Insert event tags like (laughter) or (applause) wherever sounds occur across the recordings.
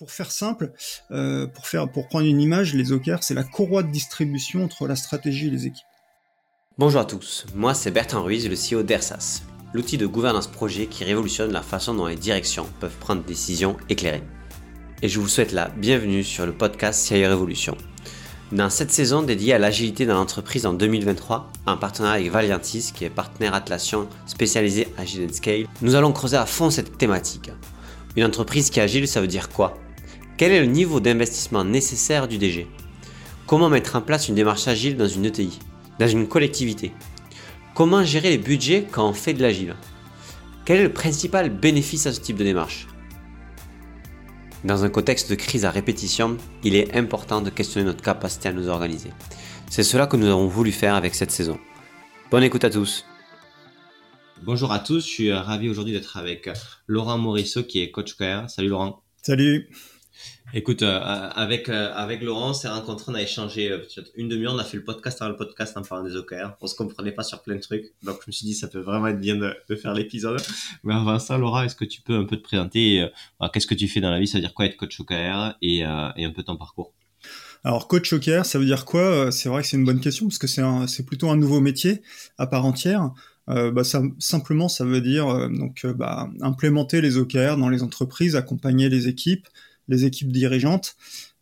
Pour faire simple, euh, pour, faire, pour prendre une image, les OKR, c'est la courroie de distribution entre la stratégie et les équipes. Bonjour à tous, moi c'est Bertrand Ruiz, le CEO d'ERSAS, l'outil de gouvernance projet qui révolutionne la façon dont les directions peuvent prendre des décisions éclairées. Et je vous souhaite la bienvenue sur le podcast CIO Révolution. Dans cette saison dédiée à l'agilité dans l'entreprise en 2023, en partenariat avec Valiantis, qui est partenaire Atlassian spécialisé Agile Scale, nous allons creuser à fond cette thématique. Une entreprise qui est agile, ça veut dire quoi? Quel est le niveau d'investissement nécessaire du DG Comment mettre en place une démarche agile dans une ETI, dans une collectivité? Comment gérer les budgets quand on fait de l'agile? Quel est le principal bénéfice à ce type de démarche? Dans un contexte de crise à répétition, il est important de questionner notre capacité à nous organiser. C'est cela que nous avons voulu faire avec cette saison. Bonne écoute à tous Bonjour à tous, je suis ravi aujourd'hui d'être avec Laurent Morisseau qui est coach KR. Salut Laurent. Salut. Écoute, euh, avec euh, avec Laurent, on s'est rencontrés, on a échangé euh, une demi-heure, on a fait le podcast avant le podcast en parlant des OKR. On se comprenait pas sur plein de trucs, donc je me suis dit ça peut vraiment être bien de, faire l'épisode. Mais avant ça, Laura, est-ce que tu peux un peu te présenter Qu'est-ce que tu fais dans la vie? Ça veut dire quoi être coach OKR et, et un peu ton parcours? Alors coach OKR, ça veut dire quoi? C'est vrai que c'est une bonne question parce que c'est plutôt un nouveau métier à part entière. Euh, bah, simplement, ça veut dire donc bah, implémenter les OKR dans les entreprises, accompagner les équipes, les équipes dirigeantes,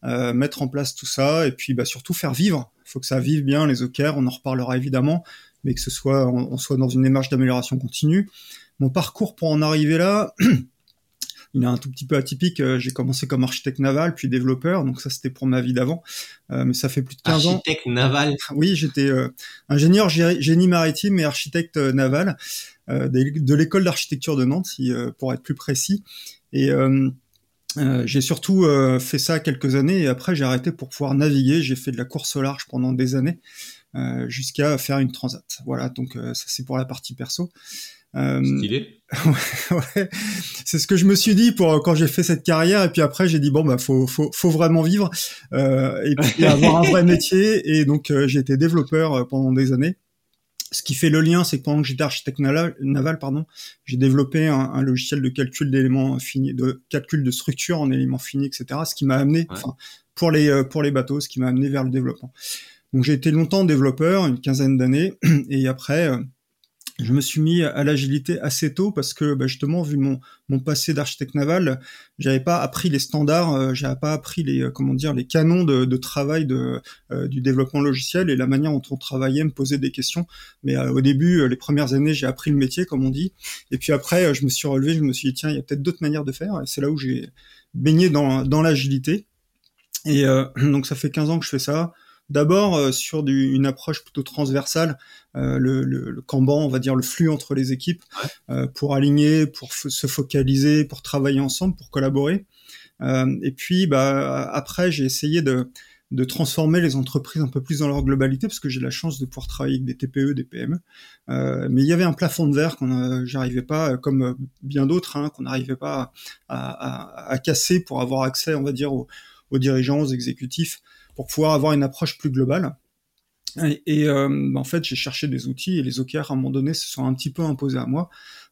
euh, mettre en place tout ça et puis bah, surtout faire vivre. Il faut que ça vive bien les OKR, on en reparlera évidemment, mais que ce soit on, soit dans une démarche d'amélioration continue. Mon parcours pour en arriver là, (clears throat) il est un tout petit peu atypique. Euh, j'ai commencé comme architecte naval, puis développeur, donc ça c'était pour ma vie d'avant. Euh, mais ça fait plus de 15 ans. Architecte naval Oui, j'étais ingénieur génie maritime et architecte naval de l'école d'architecture de Nantes, pour être plus précis. Et euh, j'ai surtout euh, fait ça quelques années et après j'ai arrêté pour pouvoir naviguer. J'ai fait de la course au large pendant des années euh, jusqu'à faire une transat. Voilà, donc ça c'est pour la partie perso. Stylé. (laughs) ouais, c'est ce que je me suis dit pour quand j'ai fait cette carrière et puis après j'ai dit bon bah faut faut, faut vraiment vivre et puis avoir un vrai (laughs) métier et donc j'ai été développeur pendant des années ce qui fait le lien, c'est que pendant que j'étais architecte naval, pardon, j'ai développé un, logiciel de calcul d'éléments finis, de calcul de structure en éléments finis, etc. Ce qui m'a amené, enfin, pour les euh, pour les bateaux, ce qui m'a amené vers le développement. Donc j'ai été longtemps développeur, une quinzaine d'années, (clears throat) et après, euh, je me suis mis à l'agilité assez tôt parce que bah, justement vu mon, mon passé d'architecte naval, j'avais pas appris les standards, euh, j'avais pas appris les euh, comment dire les canons de, de travail de, euh, du développement logiciel et la manière dont on travaillait, me poser des questions. Mais au début, les premières années, j'ai appris le métier comme on dit, et puis après, je me suis relevé, je me suis dit tiens, il y a peut-être d'autres manières de faire. Et c'est là où j'ai baigné dans, dans l'agilité. Et (clears throat) donc ça fait 15 ans que je fais ça. D'abord euh, sur du, une approche plutôt transversale, euh, le, le, le, Kanban, on va dire le flux entre les équipes, euh, pour aligner, pour se focaliser, pour travailler ensemble, pour collaborer. et puis bah, après, j'ai essayé de, de transformer les entreprises un peu plus dans leur globalité, parce que j'ai la chance de pouvoir travailler avec des TPE, des PME. Euh, mais il y avait un plafond de verre qu'on j'arrivais pas, comme bien d'autres, hein, qu'on n'arrivait pas à, à, à, casser pour avoir accès, on va dire, aux, aux dirigeants, aux exécutifs, pour pouvoir avoir une approche plus globale. Et, euh, en fait, j'ai cherché des outils et les OKR à un moment donné se sont un petit peu imposés à moi,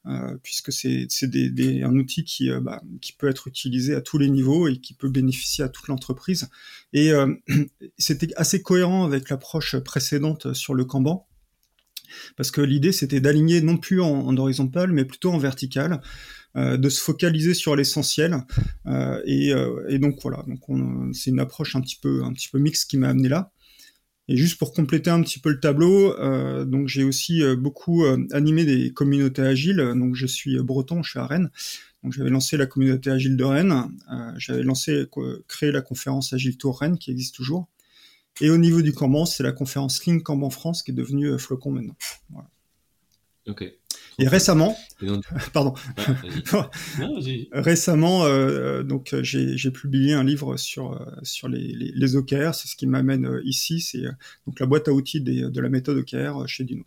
euh, puisque c'est des, un outil qui, euh, bah, qui peut être utilisé à tous les niveaux et qui peut bénéficier à toute l'entreprise. Et (clears throat) c'était assez cohérent avec l'approche précédente sur le Kanban, parce que l'idée c'était d'aligner non plus en, en, horizontal, mais plutôt en vertical. Euh, de se focaliser sur l'essentiel. Euh, et, euh, et, donc voilà, donc c'est une approche un petit peu un petit peu mixte qui m'a amené là. Et juste pour compléter un petit peu le tableau, donc j'ai aussi beaucoup animé des communautés agiles. Donc je suis breton, je suis à Rennes. Donc j'avais lancé la communauté agile de Rennes. J'avais lancé, créé la conférence Agile Tour Rennes qui existe toujours. Et au niveau du Kanban, c'est la conférence Lean Kanban France qui est devenue Flocon maintenant. Voilà. Ok. Et récemment, (laughs) pardon, (laughs) récemment, euh, donc j'ai publié un livre sur euh, sur les, les, les OKR. C'est ce qui m'amène euh, ici. C'est euh, donc la boîte à outils des, de la méthode OKR chez Dino.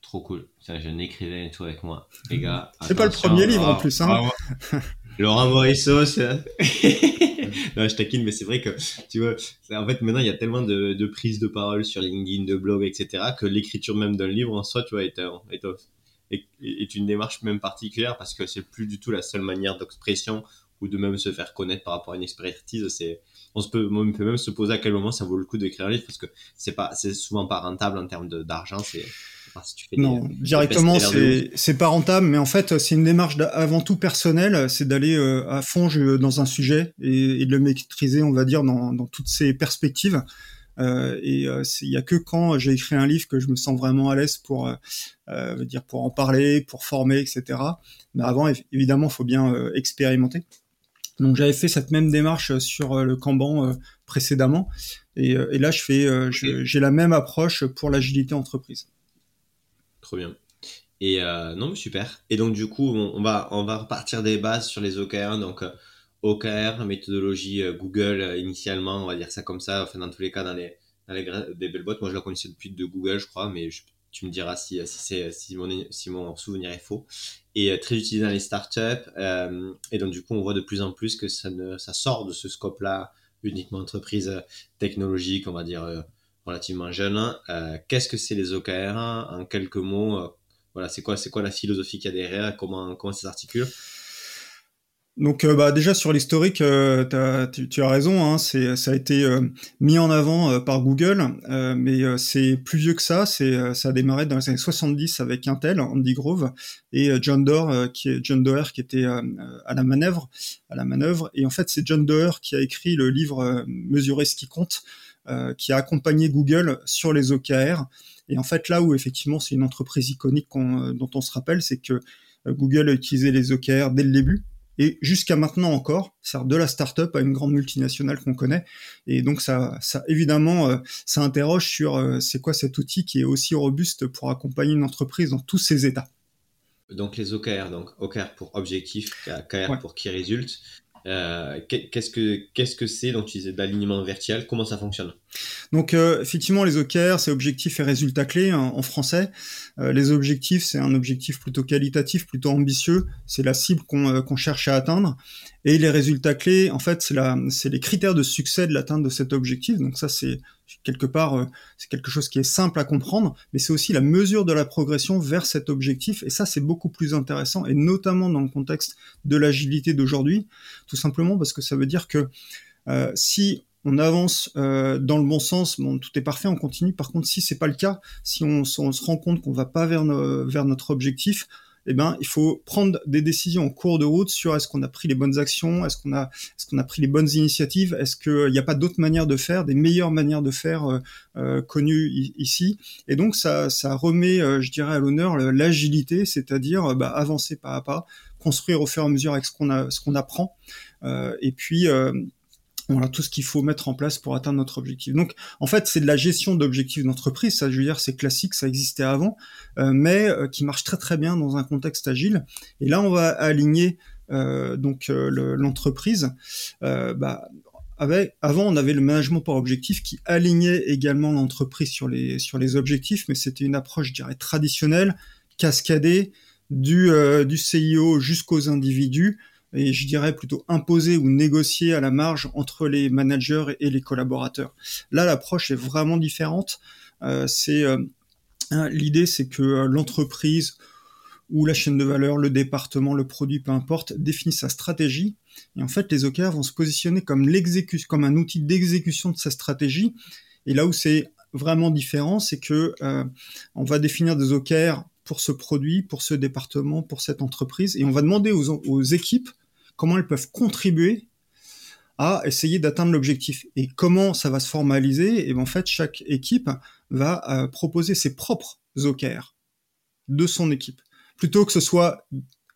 Trop cool. Ça, je n'écrivais tout avec moi, les gars. C'est pas le premier livre en plus, hein. (laughs) Laurent Morisseau, (laughs) non, je taquine, mais c'est vrai que, tu vois, en fait, maintenant, il y a tellement de, de prises de parole sur LinkedIn, de blog, etc., que l'écriture même d'un livre en soi, tu vois, est, est, est, une démarche même particulière parce que c'est plus du tout la seule manière d'expression ou de même se faire connaître par rapport à une expertise. C'est, on, se peut, on peut même se poser à quel moment ça vaut le coup d'écrire un livre parce que c'est c'est souvent pas rentable en termes d'argent. C'est, non, directement, c'est pas rentable, mais en fait, c'est une démarche avant tout personnelle, c'est d'aller euh, à fond dans un sujet et, de le maîtriser, on va dire, dans, dans toutes ses perspectives. Euh, et euh, il y a que quand j'ai écrit un livre que je me sens vraiment à l'aise pour euh, euh dire pour en parler, pour former, etc. Mais avant, évidemment, il faut bien expérimenter. Donc j'avais fait cette même démarche sur le Kanban précédemment, et, et, là je fais, j'ai la même approche pour l'agilité entreprise. Trop bien. Et non, mais super. Et donc du coup, on, va on va repartir des bases sur les OKR. Donc OKR, méthodologie euh, Google euh, initialement, on va dire ça comme ça, enfin dans tous les cas dans les, dans les des belles boîtes. Moi je la connaissais depuis de Google je crois, mais tu me diras si, si, si, mon, si mon souvenir est faux. Et euh, très utilisé dans les startups. Euh, et donc du coup on voit de plus en plus que ça, ne, ça sort de ce scope-là, uniquement entreprise technologique, on va dire relativement jeune. Euh, qu'est-ce que c'est les OKR En quelques mots, voilà, c'est quoi, quoi la philosophie qu'il y a derrière Comment, comment ça s'articule? Donc euh, bah, déjà sur l'historique, euh, tu, as raison, hein, ça a été euh, mis en avant par Google, mais c'est plus vieux que ça. Ça a démarré dans les années 70 avec Intel, Andy Grove et John Doerr, qui est John Doerr qui était à la manœuvre, à la manœuvre. Et en fait, c'est John Doerr qui a écrit le livre Mesurer ce qui compte, qui a accompagné Google sur les OKR. Et en fait, là où effectivement c'est une entreprise iconique dont on se rappelle, c'est que Google a utilisé les OKR dès le début et jusqu'à maintenant encore, c'est de la start-up à une grande multinationale qu'on connaît. Et donc ça, ça évidemment, euh, ça interroge sur euh, c'est quoi cet outil qui est aussi robuste pour accompagner une entreprise dans tous ses états. Donc les OKR, donc OKR pour objectif, KR pour qui résulte. Euh, qu'est-ce que c'est donc tu disais d'alignement vertical? Comment ça fonctionne? Donc euh, effectivement les OKR c'est objectifs et résultats clés hein, en français. Euh, les objectifs c'est un objectif plutôt qualitatif plutôt ambitieux. C'est la cible qu'on cherche à atteindre. Et les résultats clés en fait c'est les critères de succès de l'atteinte de cet objectif. Donc ça c'est quelque part, euh, c'est quelque chose qui est simple à comprendre, mais c'est aussi la mesure de la progression vers cet objectif, et ça c'est beaucoup plus intéressant, et notamment dans le contexte de l'agilité d'aujourd'hui, tout simplement parce que ça veut dire que euh, si on avance euh, dans le bon sens, tout est parfait, on continue. Par contre, si c'est pas le cas, si on, se rend compte qu'on va pas vers notre objectif, eh ben, il faut prendre des décisions en cours de route sur est-ce qu'on a pris les bonnes actions, est-ce qu'on a, est-ce qu'on a pris les bonnes initiatives, est-ce qu'il n'y a pas d'autres manières de faire, des meilleures manières de faire euh, euh connues ici. Et donc ça, ça remet, euh, je dirais, à l'honneur l'agilité, c'est-à-dire bah, avancer pas à pas, construire au fur et à mesure avec ce qu'on a, ce qu'on apprend, euh, et puis voilà tout ce qu'il faut mettre en place pour atteindre notre objectif. Donc, en fait, c'est de la gestion d'objectifs d'entreprise. Ça, je veux dire, c'est classique, ça existait avant, euh, mais euh, qui marche très très bien dans un contexte agile. Et là, on va aligner euh, donc l'entreprise. Bah, avant, on avait le management par objectif qui alignait également l'entreprise sur les sur les objectifs, mais c'était une approche, je dirais, traditionnelle, cascadée du du CIO jusqu'aux individus et je dirais plutôt imposer ou négocier à la marge entre les managers et les collaborateurs. Là, l'approche est vraiment différente. Euh, c'est euh, hein, l'idée, c'est que euh, l'entreprise ou la chaîne de valeur, le département, le produit, peu importe, définit sa stratégie. Et en fait, les OKR vont se positionner comme comme un outil d'exécution de sa stratégie. Et là où c'est vraiment différent, c'est que on va définir des OKR pour ce produit, pour ce département, pour cette entreprise, et on va demander aux équipes comment elles peuvent contribuer à essayer d'atteindre l'objectif. Et comment ça va se formaliser Et ben, en fait, chaque équipe va euh, proposer ses propres OKR de son équipe. Plutôt que ce soit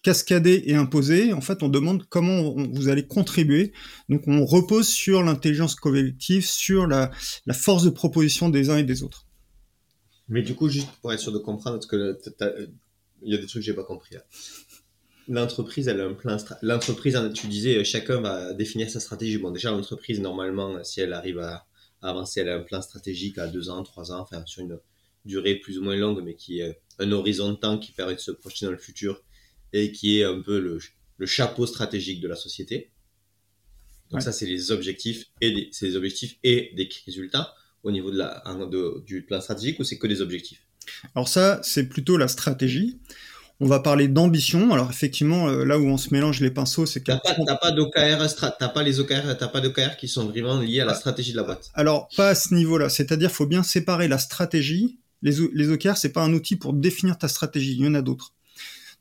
cascadé et imposé, en fait, on demande comment vous allez contribuer. Donc, on repose sur l'intelligence collective, sur la, force de proposition des uns et des autres. Mais du coup, juste pour être sûr de comprendre, parce que il y a des trucs que j'ai pas compris là l'entreprise, elle a un plan. L'entreprise, tu disais, chacun va définir sa stratégie. Bon, déjà, l'entreprise, normalement, si elle arrive à, avancer, elle a un plan stratégique à deux ans, trois ans, enfin, sur une durée plus ou moins longue, mais qui est un horizon de temps qui permet de se projeter dans le futur et qui est un peu le, le chapeau stratégique de la société. Donc, ça, c'est les objectifs et des, c'est les objectifs et des résultats au niveau de la, du plan stratégique ou c'est que des objectifs? Alors, ça, c'est plutôt la stratégie on va parler d'ambition. Alors effectivement, euh, là où on se mélange les pinceaux, c'est que t'as pas, pas d'OKR, t'as pas les OKR, t'as pas d'OKR qui sont vraiment liés à la stratégie de la boîte. Alors pas à ce niveau-là. C'est-à-dire, faut bien séparer la stratégie. Les, les OKR, c'est pas un outil pour définir ta stratégie. Il y en a d'autres.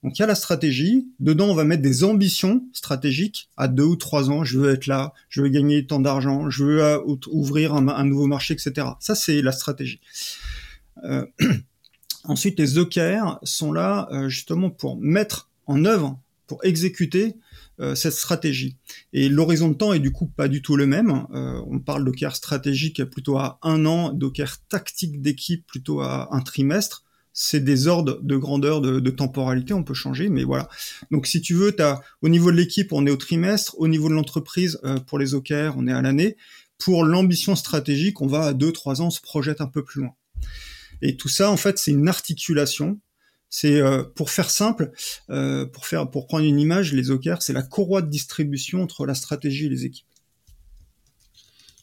Donc il y a la stratégie. Dedans, on va mettre des ambitions stratégiques à deux ou trois ans. Je veux être là, je veux gagner tant d'argent, je veux euh, ouvrir un, nouveau marché, etc. Ça, c'est la stratégie. Euh, (clears throat) ensuite, les OKR sont là euh, justement pour mettre en œuvre, pour exécuter cette stratégie. Et l'horizon de temps est du coup pas du tout le même. on parle d'OKR stratégique plutôt à un an, d'OKR tactique d'équipe plutôt à un trimestre c'est des ordres de grandeur de, temporalité, on peut changer, mais voilà. Donc si tu veux, au niveau de l'équipe, on est au trimestre, au niveau de l'entreprise, euh, pour les OKR, on est à l'année. Pour l'ambition stratégique, on va à 2-3 ans, on se projette un peu plus loin. Et tout ça, en fait, c'est une articulation. C'est euh, pour faire simple, euh, pour faire, pour prendre une image, les OKR, c'est la courroie de distribution entre la stratégie et les équipes.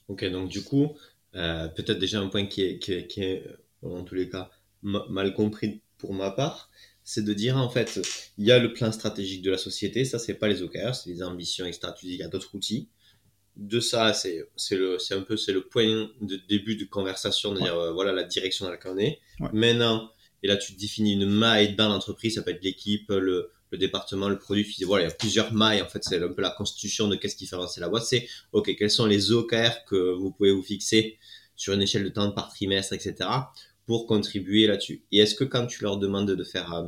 Ok, donc du coup, peut-être déjà un point qui est, qui est, en tous les cas, mal compris pour ma part, c'est de dire en fait, il y a le plan stratégique de la société, ça c'est pas les OKR, c'est les ambitions extra-stratégiques, il y a d'autres outils. De ça, c'est un peu c'est le point de début de conversation, de dire euh, voilà la direction dans laquelle on est. Maintenant, et là tu définis une maille dans l'entreprise, ça peut être l'équipe, le, le, département, le produit, tu dis, voilà, il y a plusieurs mailles, en fait c'est un peu la constitution de qu'est-ce qui fait avancer la boîte, c'est ok, quels sont les OKR que vous pouvez vous fixer sur une échelle de temps par trimestre, etc pour contribuer là-dessus. Et est-ce que quand tu leur demandes de faire, euh,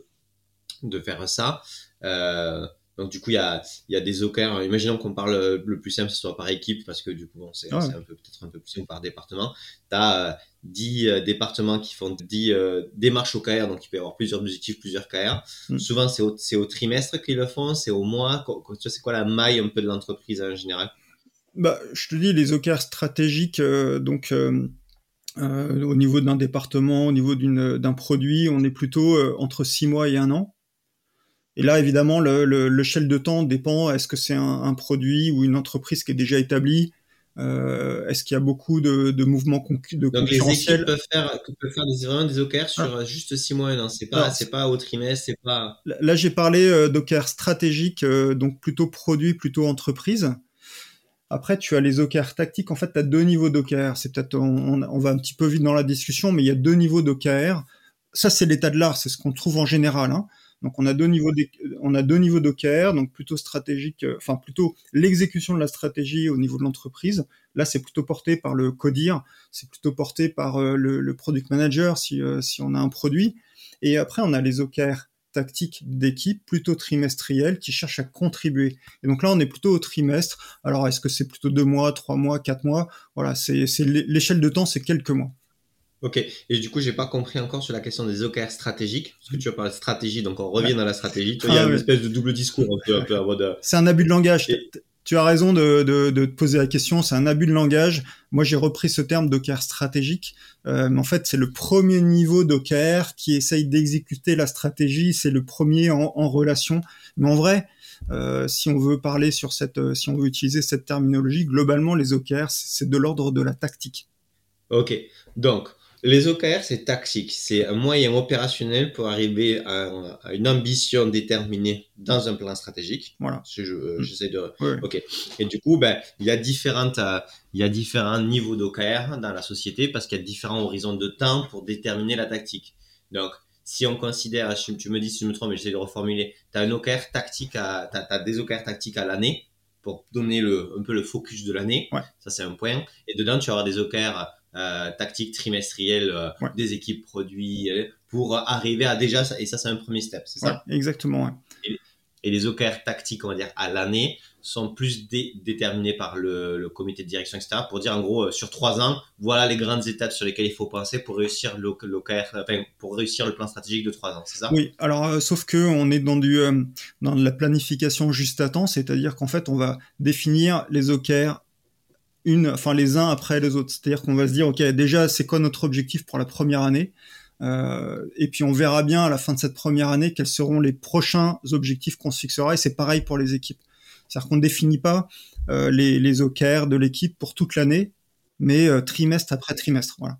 de faire ça, euh, donc du coup, il y a, y a des OKR. Imaginons qu'on parle euh, le plus simple, ce soit par équipe, parce que du coup, c'est un peu peut-être un peu plus simple par département. Tu as 10 départements qui font 10 démarches OKR, donc il peut y avoir plusieurs objectifs, plusieurs KR. Mm. Souvent, c'est au, au, trimestre qu'ils le font, c'est au mois. C'est quoi la maille un peu de l'entreprise en général? Bah, Je te dis, les OKR stratégiques, donc euh, au niveau d'un département, au niveau d'un produit, on est plutôt euh, entre six mois et un an. Et là, évidemment, l'échelle de temps dépend. Est-ce que c'est un, produit ou une entreprise qui est déjà établie euh, Est-ce qu'il y a beaucoup de, de mouvements concu de Donc les équipes peuvent faire, peuvent faire des, vraiment des OKR sur ah. juste six mois un an. C'est pas, c'est pas au trimestre, c'est pas. Là, j'ai parlé d'OKR stratégique, donc plutôt produit, plutôt entreprise. Après, tu as les OKR tactiques. En fait, tu as deux niveaux d'OKR. C'est peut-être, on, va un petit peu vite dans la discussion, mais il y a deux niveaux d'OKR. Ça, c'est l'état de l'art. C'est ce qu'on trouve en général. Hein. Donc, on a deux niveaux, on d'OKR, donc plutôt stratégique, euh, enfin plutôt l'exécution de la stratégie au niveau de l'entreprise. Là, c'est plutôt porté par le codir, c'est plutôt porté par euh, le, product manager si, euh, si on a un produit. Et après, on a les OKR tactique d'équipe plutôt trimestrielle qui cherche à contribuer. Et donc là, on est plutôt au trimestre. Alors, est-ce que c'est plutôt deux mois, trois mois, quatre mois? Voilà, c'est l'échelle de temps, c'est quelques mois. Ok, et du coup, j'ai pas compris encore sur la question des OKR stratégiques, parce que tu as parlé de stratégie, donc on revient dans la stratégie. il y a ah une espèce de double discours un peu, C'est un abus de langage tu as raison de, de, de, te poser la question, c'est un abus de langage. Moi, j'ai repris ce terme d'OKR stratégique. Euh, mais en fait, c'est le premier niveau d'OKR qui essaye d'exécuter la stratégie. C'est le premier en, en, relation. Mais en vrai, euh, si on veut parler sur cette, euh, si on veut utiliser cette terminologie, globalement, les OKR, c'est de l'ordre de la tactique. Ok. Donc, les OKR, c'est tactique, c'est un moyen opérationnel pour arriver à, une ambition déterminée dans un plan stratégique. Voilà. Euh, mm. J'essaie de. Ok. Et du coup, ben, il y a différentes, euh, il y a différents niveaux d'OKR dans la société parce qu'il y a différents horizons de temps pour déterminer la tactique. Donc, si on considère, tu me dis si je me trompe, mais j'essaie de reformuler, tu as un OKR tactique à, as, des OKR tactiques à l'année pour donner le, un peu le focus de l'année. Ça, c'est un point. Et dedans, tu auras des OKR tactique trimestrielle euh, des équipes produits euh, pour arriver à déjà et ça c'est un premier step c'est ça exactement et, les OKR tactiques on va dire à l'année sont plus déterminés par le, comité de direction etc pour dire en gros sur trois ans voilà les grandes étapes sur lesquelles il faut penser pour réussir l'OKR pour réussir le plan stratégique de trois ans c'est ça? Oui alors sauf que on est dans du dans la planification juste à temps c'est-à-dire qu'en fait on va définir les OKR une, enfin les uns après les autres. C'est-à-dire qu'on va se dire, ok, déjà, c'est quoi notre objectif pour la première année euh, Et puis on verra bien à la fin de cette première année quels seront les prochains objectifs qu'on se fixera. Et c'est pareil pour les équipes. C'est-à-dire qu'on ne définit pas euh, les, les OKR de l'équipe pour toute l'année, mais euh, trimestre après trimestre. Voilà.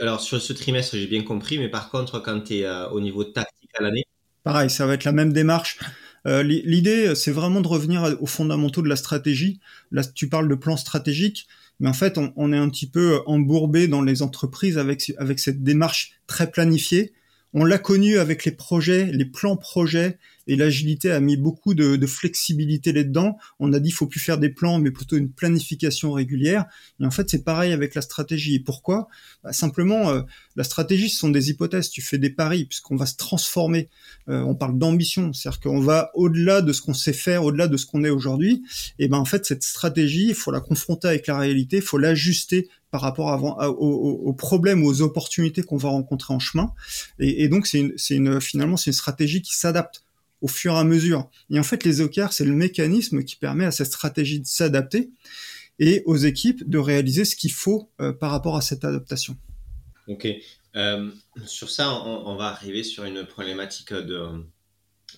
Alors sur ce trimestre, j'ai bien compris, mais par contre, quand tu es au niveau tactique à l'année, Pareil, ça va être la même démarche. Euh, l'idée, c'est vraiment de revenir aux fondamentaux de la stratégie. Là, tu parles de plan stratégique, mais en fait, on, est un petit peu embourbé dans les entreprises avec, avec cette démarche très planifiée on l'a connu avec les projets, les plans projets, et l'agilité a mis beaucoup de, flexibilité là-dedans. On a dit faut plus faire des plans, mais plutôt une planification régulière. Et en fait, c'est pareil avec la stratégie. Et pourquoi? Bah, Simplement, euh, la stratégie, ce sont des hypothèses. Tu fais des paris, puisqu'on va se transformer. Euh, on parle d'ambition, c'est-à-dire qu'on va au-delà de ce qu'on sait faire, au-delà de ce qu'on est aujourd'hui. Et ben en fait, cette stratégie, il faut la confronter avec la réalité, il faut l'ajuster par rapport à, aux, problèmes, aux opportunités qu'on va rencontrer en chemin. Et, donc, c'est une, finalement, c'est une stratégie qui s'adapte au fur et à mesure. Et en fait, les OKR, c'est le mécanisme qui permet à cette stratégie de s'adapter et aux équipes de réaliser ce qu'il faut euh, par rapport à cette adaptation. Ok. Euh, sur ça, on, va arriver sur une problématique de,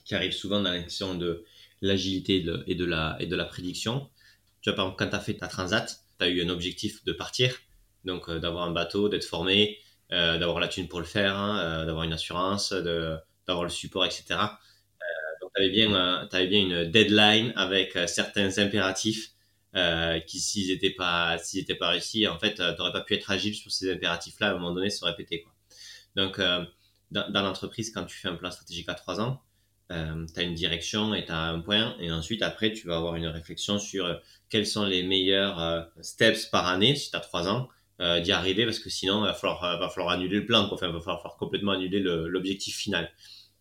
qui arrive souvent dans l'action de l'agilité et, de la, et de la prédiction. Tu vois, par exemple, quand tu as fait ta transat, tu as eu un objectif de partir donc euh, d'avoir un bateau, d'être formé, euh, d'avoir la thune pour le faire, hein, euh, d'avoir une assurance, d'avoir le support, etc. avais, bien, avais bien une deadline avec certains impératifs qui, s'ils n'étaient pas, pas réussis, en fait, tu n'aurais pas pu être agile sur ces impératifs-là, à un moment donné, se répéter. Quoi. Donc, dans, l'entreprise, quand tu fais un plan stratégique à trois ans, euh, tu as une direction et tu as un point. Et ensuite, après, tu vas avoir une réflexion sur quels sont les meilleurs steps par année, si tu as trois ans, euh, d'y arriver parce que sinon il va falloir, euh, va falloir annuler le plan, quoi. Enfin, il va falloir, complètement annuler l'objectif final.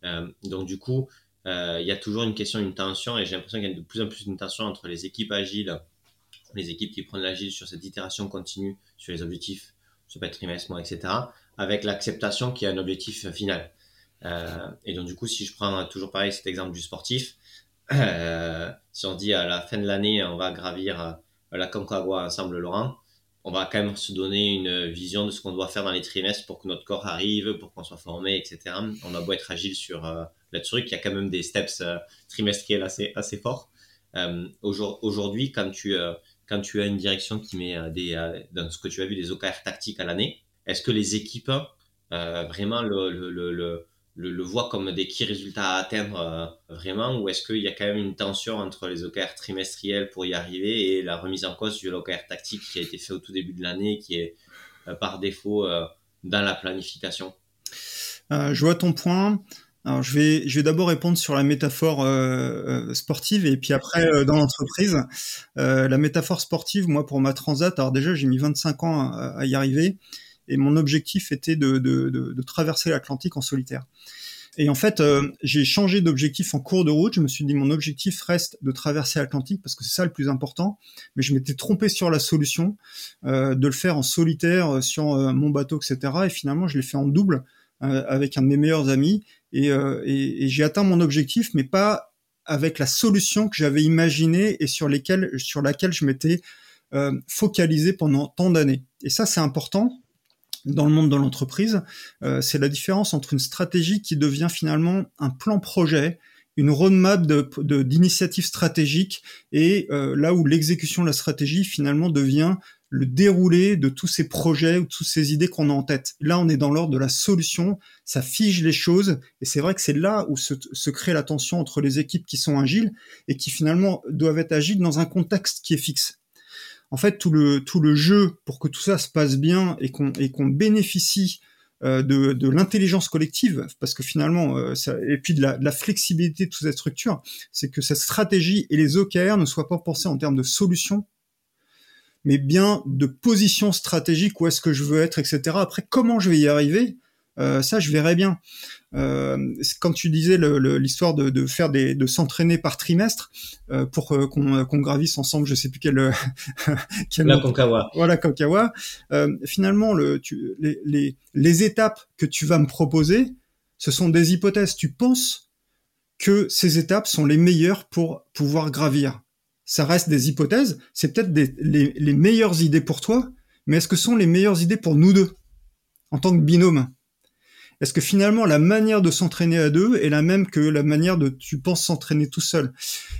Euh, donc du coup, il y a toujours une question, une tension et j'ai l'impression qu'il y a de plus en plus une tension entre les équipes agiles, les équipes qui prennent l'agile sur cette itération continue sur les objectifs, peut être trimestre, etc., avec l'acceptation qu'il y a un objectif final. et donc du coup, si je prends toujours pareil cet exemple du sportif, (clears throat) si on dit à la fin de l'année, on va gravir la Concagua ensemble Laurent, on va quand même se donner une vision de ce qu'on doit faire dans les trimestres pour que notre corps arrive, pour qu'on soit formé, etc. On a beau être agile sur euh, le truc, il y a quand même des steps euh, trimestriels assez, forts. Euh, aujourd'hui, quand tu, quand tu as une direction qui met des, dans ce que tu as vu, des OKR tactiques à l'année, est-ce que les équipes, vraiment le, le le, le voit comme des key résultats à atteindre euh, vraiment ou est-ce qu'il y a quand même une tension entre les OKR trimestriels pour y arriver et la remise en cause du OKR tactique qui a été fait au tout début de l'année qui est euh, par défaut euh, dans la planification? Je vois ton point. Alors je vais, je vais d'abord répondre sur la métaphore sportive et puis après dans l'entreprise. la métaphore sportive, moi pour ma transat, alors déjà j'ai mis 25 ans à y arriver et mon objectif était de, de, de, de traverser l'Atlantique en solitaire. Et en fait, euh, j'ai changé d'objectif en cours de route. Je me suis dit, mon objectif reste de traverser l'Atlantique parce que c'est ça le plus important. Mais je m'étais trompé sur la solution euh, de le faire en solitaire euh, sur euh, mon bateau, etc. Et finalement, je l'ai fait en double avec un de mes meilleurs amis. Et, et, j'ai atteint mon objectif, mais pas avec la solution que j'avais imaginée et sur, laquelle je m'étais focalisé pendant tant d'années. Et ça, c'est important dans le monde de l'entreprise, euh, c'est la différence entre une stratégie qui devient finalement un plan projet, une roadmap d'initiatives stratégiques, et euh, là où l'exécution de la stratégie finalement devient le déroulé de tous ces projets ou toutes ces idées qu'on a en tête. Là, on est dans l'ordre de la solution, ça fige les choses, et c'est vrai que c'est là où se, se crée la tension entre les équipes qui sont agiles et qui finalement doivent être agiles dans un contexte qui est fixe. En fait, tout le, tout le jeu pour que tout ça se passe bien et qu'on bénéficie euh, de, de l'intelligence collective, parce que finalement, euh, et puis de la, de la, flexibilité de toute cette structure, c'est que cette stratégie et les OKR ne soient pas pensés en termes de solutions, mais bien de position stratégique, où est-ce que je veux être, etc. Après, comment je vais y arriver euh, ça, je verrai bien. Euh, quand tu disais l'histoire de, de, faire des, de s'entraîner par trimestre euh, pour euh, qu'on gravisse ensemble, je sais plus quel, (laughs) quel la. Voilà Concawa. Euh, finalement, le, tu, les, les, les étapes que tu vas me proposer, ce sont des hypothèses. Tu penses que ces étapes sont les meilleures pour pouvoir gravir. Ça reste des hypothèses. C'est peut-être les, les meilleures idées pour toi, mais est-ce que ce sont les meilleures idées pour nous deux en tant que binôme est-ce que finalement la manière de s'entraîner à deux est la même que la manière de tu penses s'entraîner tout seul?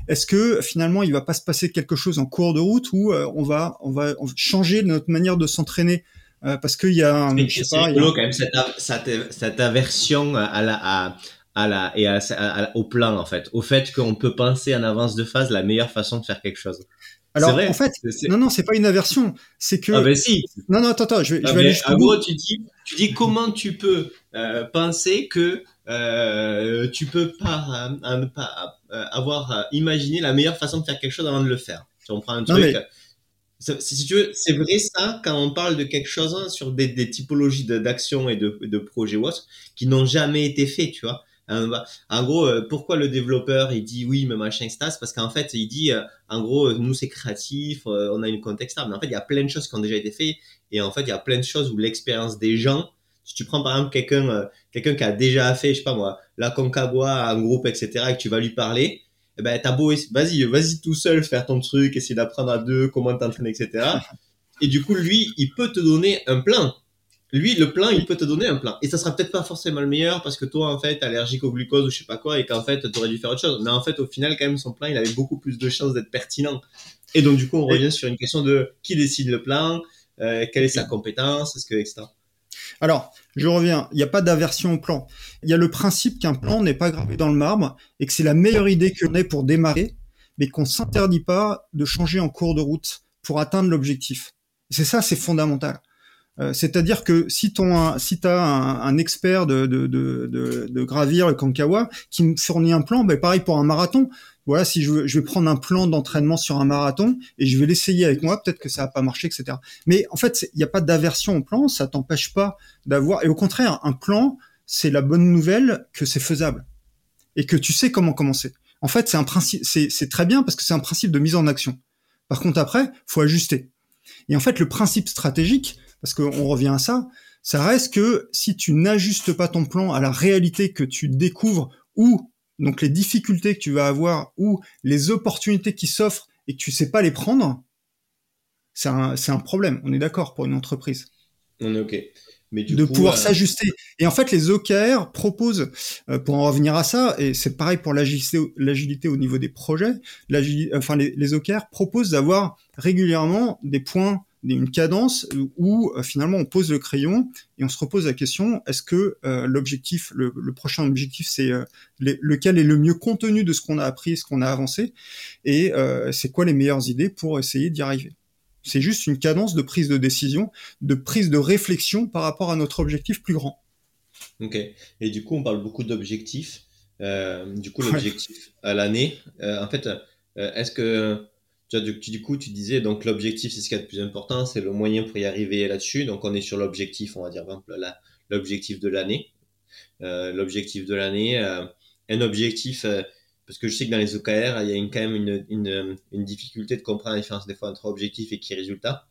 Est-ce que finalement il va pas se passer quelque chose en cours de route où euh, on va on va changer notre manière de s'entraîner? Euh, parce qu'il y a un, je sais pas, quand même cette, cette, aversion à la à, à la et au plan en fait, au fait qu'on peut penser en avance de phase la meilleure façon de faire quelque chose. Alors en fait, non non, c'est pas une aversion, c'est que ah ben si. Non non attends attends, je vais, je vais aller En gros, tu dis tu dis comment tu peux euh, penser que euh, tu peux pas, euh, pas euh, avoir imaginé la meilleure façon de faire quelque chose avant de le faire. Si on prend un truc. Si tu veux, c'est vrai ça quand on parle de quelque chose hein, sur des, des typologies d'actions et de, de projets ou qui n'ont jamais été faits, tu vois. Bah, en gros, pourquoi le développeur il dit oui mais machin etc. Parce qu'en fait il dit en gros nous c'est créatif, on a une contexte mais en fait il y a plein de choses qui ont déjà été faites et en fait il y a plein de choses où l'expérience des gens si tu prends par exemple quelqu'un euh, quelqu'un qui a déjà fait, je sais pas moi, la Concagua, un groupe, etc., et que tu vas lui parler, eh ben t'as beau, vas-y, vas-y tout seul faire ton truc, essayer d'apprendre à deux, comment t'entraîner, etc. (laughs) Et du coup, lui, il peut te donner un plan. Lui, le plan, il peut te donner un plan. Et ça sera peut-être pas forcément le meilleur parce que toi, en fait, allergique au glucose ou je sais pas quoi, et qu'en fait, t'aurais dû faire autre chose. Mais en fait, au final, quand même, son plan, il avait beaucoup plus de chances d'être pertinent. Et donc, du coup, on revient sur une question de qui décide le plan, euh, quelle est sa compétence, est-ce que, etc. Alors, je reviens, il n'y a pas d'aversion au plan. Il y a le principe qu'un plan n'est pas gravé dans le marbre et que c'est la meilleure idée qu'on ait pour démarrer, mais qu'on s'interdit pas de changer en cours de route pour atteindre l'objectif. C'est ça, c'est fondamental. Euh, c'est-à-dire que si ton, si t'as un, un expert de, de, de, de, gravir le Kankawa qui me fournit un plan, ben pareil pour un marathon, voilà, si je, je vais prendre un plan d'entraînement sur un marathon et je vais l'essayer avec moi, peut-être que ça va pas marcher, etc. Mais en fait, il n'y a pas d'aversion au plan, ça t'empêche pas d'avoir. Et au contraire, un plan, c'est la bonne nouvelle que c'est faisable et que tu sais comment commencer. En fait, c'est un principe, c'est très bien parce que c'est un principe de mise en action. Par contre, après, faut ajuster. Et en fait, le principe stratégique, parce qu'on revient à ça, ça reste que si tu n'ajustes pas ton plan à la réalité que tu découvres ou donc les difficultés que tu vas avoir ou les opportunités qui s'offrent et que tu sais pas les prendre, c'est un, un, problème. On est d'accord pour une entreprise. On est ok. Mais du de pouvoir euh, s'ajuster. Et en fait, les OKR proposent, euh, pour en revenir à ça, et c'est pareil pour l'agilité au niveau des projets, enfin les, les OKR proposent d'avoir régulièrement des points une cadence où euh, finalement on pose le crayon et on se repose la question est-ce que euh, l'objectif, le, prochain objectif, c'est euh, lequel est le mieux contenu de ce qu'on a appris, ce qu'on a avancé, et c'est quoi les meilleures idées pour essayer d'y arriver? C'est juste une cadence de prise de décision, de prise de réflexion par rapport à notre objectif plus grand. Ok. Et du coup, on parle beaucoup d'objectifs. du coup, l'objectif à l'année, en fait, est-ce que du, coup, tu disais, donc l'objectif, c'est ce qui est le plus important, c'est le moyen pour y arriver là-dessus. Donc, on est sur l'objectif, on va dire, l'objectif de l'année. Euh, l'objectif de l'année, euh, un objectif, euh, parce que je sais que dans les OKR, il y a quand même une, une, difficulté de comprendre la différence des fois entre objectif et qui résultat.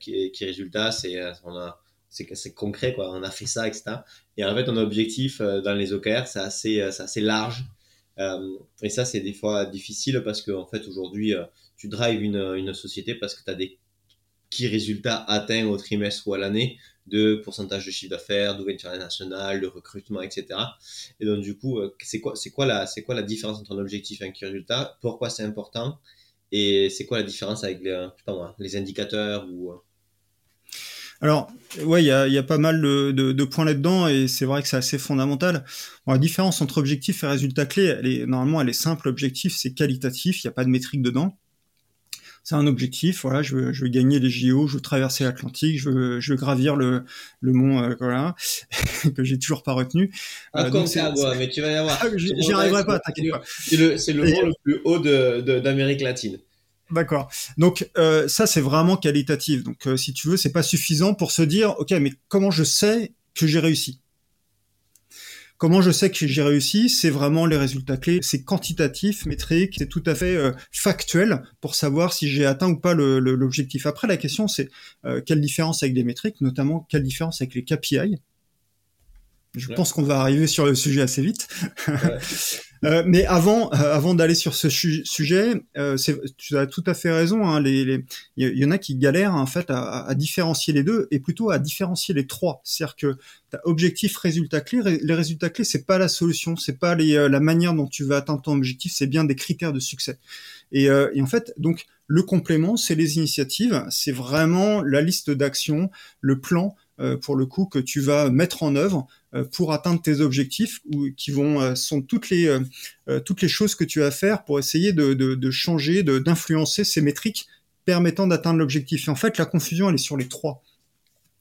qui, qui résultat, c'est on a c'est concret quoi on a fait ça etc et en fait un objectif dans les OKR c'est assez assez large et ça, c'est des fois difficile parce que en fait, aujourd'hui, euh, tu drives une, société parce que tu as des qui résultats atteints au trimestre ou à l'année de pourcentage de chiffre d'affaires, d'ouverture internationale, de recrutement, etc. Et donc du coup, euh, c'est quoi, quoi la, quoi la différence entre un objectif et un key résultat? Pourquoi c'est important? Et c'est quoi la différence avec les, les indicateurs ou alors, ouais, il y a, y a, pas mal de, de, de points là-dedans et c'est vrai que c'est assez fondamental. Bon, la différence entre objectif et résultat clé, elle est, normalement, elle est simple. Objectif, c'est qualitatif, il n'y a pas de métrique dedans. C'est un objectif, voilà, je veux, je veux gagner les JO, je veux traverser l'Atlantique, je veux, je veux gravir le, le mont, euh, voilà, (laughs) que j'ai toujours pas retenu. Euh, donc c'est mais tu vas y avoir. Ah, j'y arriverai pas, t'inquiète pas. C'est le, c'est le mont le plus haut de, d'Amérique latine. D'accord. Donc euh, ça c'est vraiment qualitatif. Donc euh, si tu veux, c'est pas suffisant pour se dire OK, mais comment je sais que j'ai réussi? Comment je sais que j'ai réussi? C'est vraiment les résultats clés. C'est quantitatif, métrique, c'est tout à fait euh, factuel pour savoir si j'ai atteint ou pas l'objectif. Après, la question c'est quelle différence avec les métriques, notamment quelle différence avec les KPI. Je pense qu'on va arriver sur le sujet assez vite. (laughs) Euh, mais avant, euh, avant d'aller sur ce sujet, euh, tu as tout à fait raison. Hein, les, il y, en a qui galèrent en fait à, à, différencier les deux et plutôt à différencier les trois. C'est-à-dire que as objectif, résultat clé. Les résultats clés, c'est pas la solution, c'est pas les, la manière dont tu vas atteindre ton objectif, c'est bien des critères de succès. Et, et en fait, donc le complément, c'est les initiatives, c'est vraiment la liste d'actions, le plan pour le coup que tu vas mettre en œuvre pour atteindre tes objectifs ou qui vont sont toutes les toutes les choses que tu vas faire pour essayer de, de, de changer, d'influencer ces métriques permettant d'atteindre l'objectif. Et en fait, la confusion, elle est sur les trois.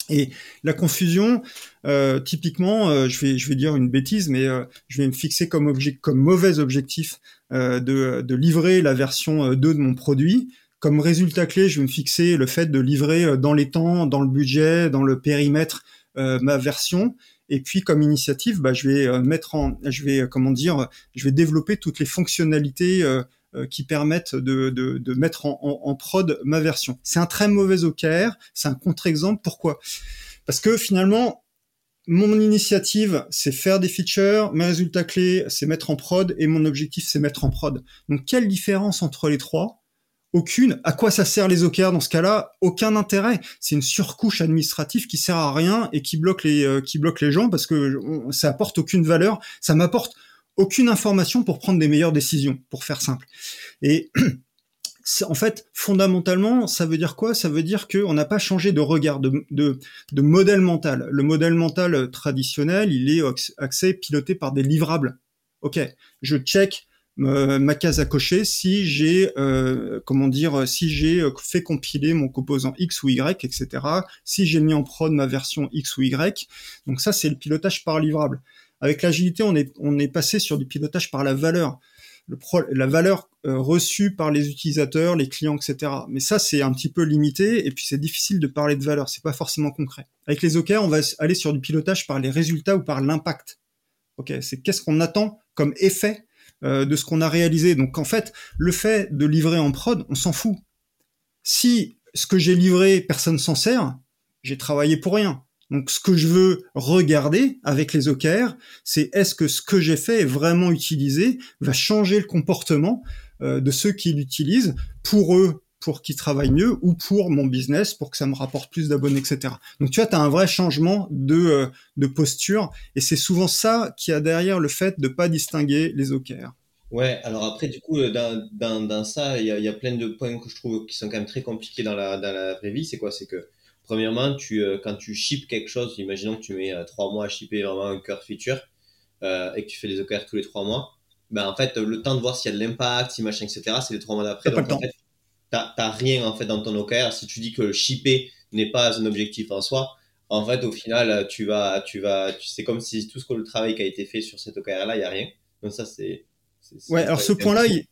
Et la confusion, euh, typiquement, euh, je vais je vais dire une bêtise, mais euh, je vais me fixer comme objet, comme mauvais objectif de, de livrer la version 2 de mon produit. Comme résultat clé, je vais me fixer le fait de livrer dans les temps, dans le budget, dans le périmètre ma version. Et puis comme initiative, bah, je vais mettre en, je vais comment dire, je vais développer toutes les fonctionnalités euh, qui permettent de, de, mettre en, en, en, prod ma version. C'est un très mauvais OKR, c'est un contre-exemple. Pourquoi? Parce que finalement, mon initiative, c'est faire des features, mes résultats clés, c'est mettre en prod, et mon objectif, c'est mettre en prod. Donc, quelle différence entre les trois? Aucune. À quoi ça sert les OKR dans ce cas-là? Aucun intérêt. C'est une surcouche administrative qui sert à rien et qui bloque les euh, qui bloque les gens parce que ça apporte aucune valeur. Ça m'apporte aucune information pour prendre des meilleures décisions, pour faire simple. Et (clears throat) en fait, fondamentalement, ça veut dire quoi? Ça veut dire qu'on n'a pas changé de regard, de, de, de, modèle mental. Le modèle mental traditionnel, il est axé, piloté par des livrables. Ok, je check ma case à cocher si j'ai, euh, comment dire, si j'ai fait compiler mon composant X ou Y, etc. Si j'ai mis en prod ma version X ou Y. Donc ça, c'est le pilotage par livrable. Avec l'agilité, on est, on est passé sur du pilotage par la valeur. Le la valeur euh, reçue par les utilisateurs, les clients, etc. Mais ça, c'est un petit peu limité et puis c'est difficile de parler de valeur. C'est pas forcément concret. Avec les OKR, on va aller sur du pilotage par les résultats ou par l'impact. Ok, c'est qu'est-ce qu'on attend comme effet euh, de ce qu'on a réalisé. Donc en fait, le fait de livrer en prod, on s'en fout. Si ce que j'ai livré, personne s'en sert, j'ai travaillé pour rien. Donc ce que je veux regarder avec les OKR, c'est est-ce que ce que j'ai fait est vraiment utilisé, va changer le comportement euh, de ceux qui l'utilisent pour eux, pour qu'ils travaillent mieux, ou pour mon business, pour que ça me rapporte plus d'abonnés, etc. Donc tu vois, tu as un vrai changement de, euh, de posture, et c'est souvent ça qui a derrière le fait de pas distinguer les OKR. Ouais, alors après, du coup, dans, dans, dans ça, il y a, y a, plein de points que je trouve qui sont quand même très compliqués dans la, dans la vraie vie. C'est quoi? C'est que Premièrement, tu, euh, quand tu ships quelque chose, imaginons que tu mets euh, trois mois à shipper vraiment un cœur feature euh, et que tu fais les OKR tous les trois mois, ben en fait, le temps de voir s'il y a de l'impact, si machin, etc., c'est les trois mois d'après. Donc en fait, t'as rien en fait dans ton OKR. Si tu dis que le shipper n'est pas un objectif en soi, en fait, au final, tu vas, tu vas, c'est comme si tout ce que le travail qui a été fait sur cet OKR là, il y a rien. Donc ça, c'est. Ouais, alors ce point-là, il,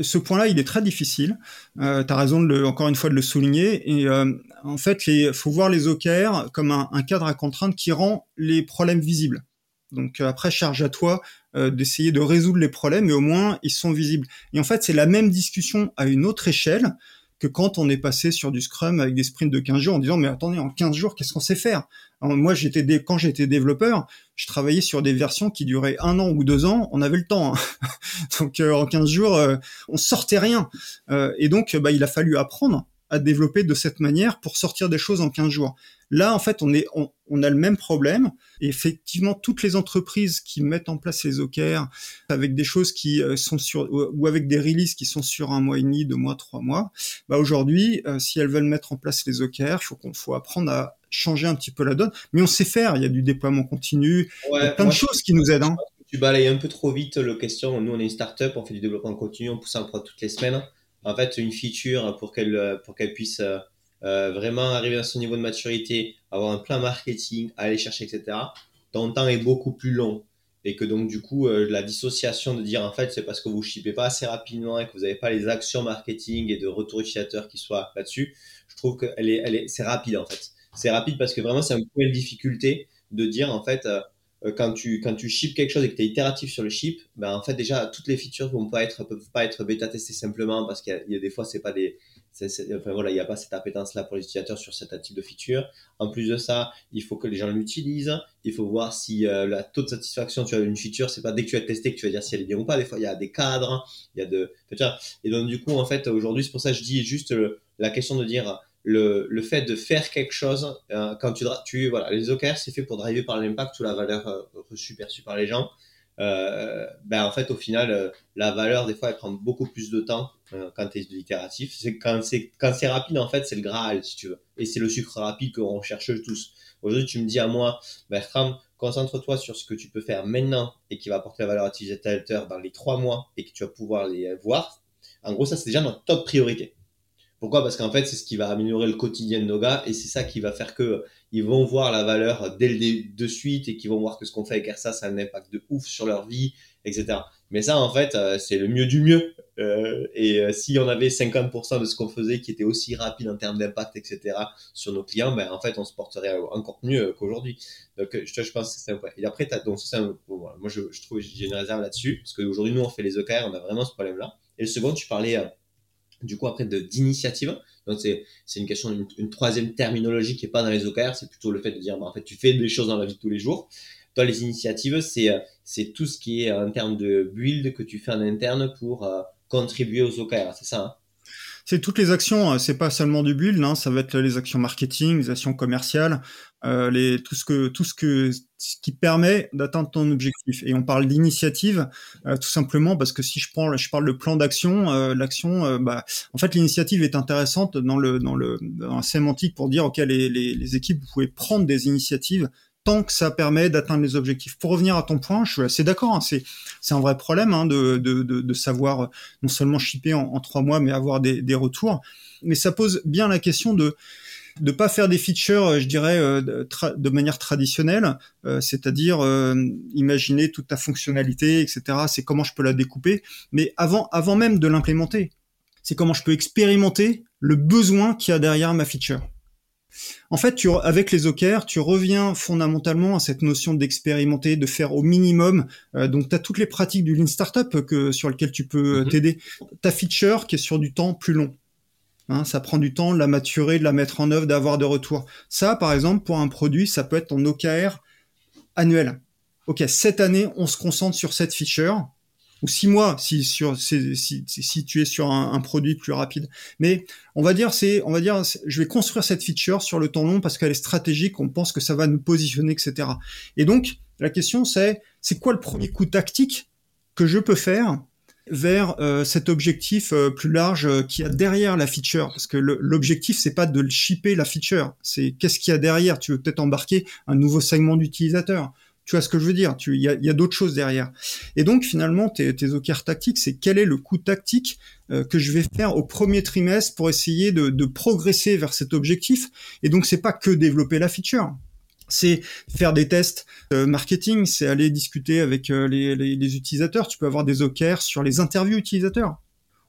ce point-là, il est très difficile. Euh, tu as raison, de le, encore une fois, de le souligner. Et euh, en fait, il faut voir les OKR comme un, un, cadre à contrainte qui rend les problèmes visibles. Donc euh, après, charge à toi euh, d'essayer de résoudre les problèmes, mais au moins, ils sont visibles. Et en fait, c'est la même discussion à une autre échelle que quand on est passé sur du Scrum avec des sprints de 15 jours en disant mais attendez en 15 jours qu'est-ce qu'on sait faire? Moi j'étais quand j'étais développeur, je travaillais sur des versions qui duraient un an ou deux ans, on avait le temps. Hein. (laughs) donc euh, en 15 jours euh, on sortait rien euh, et donc bah, il a fallu apprendre à développer de cette manière pour sortir des choses en 15 jours. Là, en fait, on, est, on, a le même problème. Et effectivement, toutes les entreprises qui mettent en place les OKR avec des choses qui euh, sont sur, ou avec des releases qui sont sur un mois et demi, deux mois, trois mois, bah aujourd'hui, euh, si elles veulent mettre en place les OKR, il faut qu'on faut apprendre à changer un petit peu la donne. Mais on sait faire. Il y a du déploiement continu, il y a plein de choses qui nous aident. Hein. Tu balayes un peu trop vite le question. Nous, on est une startup, on fait du développement continu, on pousse un produit toutes les semaines en fait une feature pour qu'elle pour qu'elle puisse euh, euh, vraiment arriver à son niveau de maturité, avoir un plan marketing, aller chercher, etc. Ton temps est beaucoup plus long et que donc du coup euh, la dissociation de dire en fait c'est parce que vous shippez pas assez rapidement et que vous n'avez pas les actions marketing et de retour utilisateur qui soient là-dessus, je trouve que elle est, elle est, c'est rapide en fait. C'est rapide parce que vraiment c'est un point de difficulté de dire en fait euh, quand tu quand tu ships quelque chose et que tu es itératif sur le ship, ben en fait déjà toutes les features vont pas être peuvent pas être bêta testées simplement parce qu'il y, a des fois c'est pas des enfin voilà il y a pas cette appétence là pour les utilisateurs sur cet type de feature. En plus de ça, il faut que les gens l'utilisent, il faut voir si euh, la taux de satisfaction as une feature, c'est pas dès que tu as testé que tu vas dire si elle est bien ou pas. Des fois il y a des cadres, il y a de et donc du coup en fait aujourd'hui c'est pour ça que je dis juste la question de dire le, le fait de faire quelque chose, euh, quand tu, tu voilà, les OKR c'est fait pour driver par l'impact ou la valeur euh, reçue perçue par les gens. Euh, ben en fait au final euh, la valeur des fois elle prend beaucoup plus de temps euh, quand tu es itératif. C'est quand c'est quand c'est rapide en fait, c'est le graal si tu veux. Et c'est le sucre rapide qu'on cherche tous. Aujourd'hui, tu me dis à moi, Bertram, concentre-toi sur ce que tu peux faire maintenant et qui va apporter la valeur à utilisateur dans les trois mois et que tu vas pouvoir les voir. En gros, ça c'est déjà notre top priorité. Pourquoi? Parce qu'en fait, c'est ce qui va améliorer le quotidien de nos gars et c'est ça qui va faire que ils vont voir la valeur dès le de suite et qu'ils vont voir que ce qu'on fait avec Ersa, ça a un impact de ouf sur leur vie, etc. Mais ça, en fait, euh, c'est le mieux du mieux. Euh, et euh, si on avait 50% de ce qu'on faisait qui était aussi rapide en termes d'impact, etc., sur nos clients, ben, en fait, on se porterait encore mieux qu'aujourd'hui. Donc, je, pense que c'est un point. Et après, donc, c'est un, moi, je, trouve, j'ai une réserve là-dessus, parce qu'aujourd'hui, nous, on fait les OKR, on a vraiment ce problème-là. Et le second, tu parlais du coup après d'initiative. Donc c'est une question, une, troisième terminologie qui est pas dans les OKR, c'est plutôt le fait de dire bah, en fait tu fais des choses dans la vie de tous les jours. Toi les initiatives c'est c'est tout ce qui est en termes de build que tu fais en interne pour euh, contribuer aux OKR, c'est ça hein? C'est toutes les actions, hein. c'est pas seulement du build, hein, ça va être les actions marketing, les actions commerciales, euh, les, tout ce que tout ce que ce qui permet d'atteindre ton objectif. Et on parle d'initiative euh, tout simplement parce que si je prends, je parle de plan d'action, euh, l'action, euh, bah, en fait, l'initiative est intéressante dans le dans le dans la sémantique pour dire ok, les, les, les équipes, vous pouvez prendre des initiatives tant que ça permet d'atteindre les objectifs. Pour revenir à ton point, je suis assez d'accord. Hein, c'est c'est un vrai problème hein, de, de, de, de, savoir non seulement shipper en, en, trois mois, mais avoir des, des retours. Mais ça pose bien la question de de pas faire des features, euh, je dirais, euh, de, manière traditionnelle, euh, c'est-à-dire imaginer toute ta fonctionnalité, etc. C'est comment je peux la découper, mais avant, avant même de l'implémenter, c'est comment je peux expérimenter le besoin qu'il y a derrière ma feature. En fait, tu, avec les OKR, tu reviens fondamentalement à cette notion d'expérimenter, de faire au minimum. donc, tu as toutes les pratiques du Lean Startup que, sur lesquelles tu peux mm-hmm. t'aider. Ta feature qui est sur du temps plus long. Hein, ça prend du temps de la maturer, de la mettre en œuvre, d'avoir de retours. Ça, par exemple, pour un produit, ça peut être ton OKR annuel. Ok, cette année, on se concentre sur cette feature, ou six mois si si, tu es sur un, produit plus rapide. Mais on va dire c'est on va dire je vais construire cette feature sur le temps long parce qu'elle est stratégique, on pense que ça va nous positionner, etc. Et donc la question c'est c'est quoi le premier coup tactique que je peux faire vers euh, cet objectif euh, plus large euh, qui a derrière la feature? Parce que l'objectif c'est pas de shipper la feature c'est qu'est-ce qu'il y a derrière? Tu veux peut-être embarquer un nouveau segment d'utilisateur tu vois ce que je veux dire il y a, d'autres choses derrière. Et donc finalement tes, tes OKR tactiques c'est quel est le coût tactique que je vais faire au premier trimestre pour essayer de, progresser vers cet objectif. Et donc c'est pas que développer la feature. C'est faire des tests euh, marketing, c'est aller discuter avec euh, les, utilisateurs. Tu peux avoir des OKR sur les interviews utilisateurs,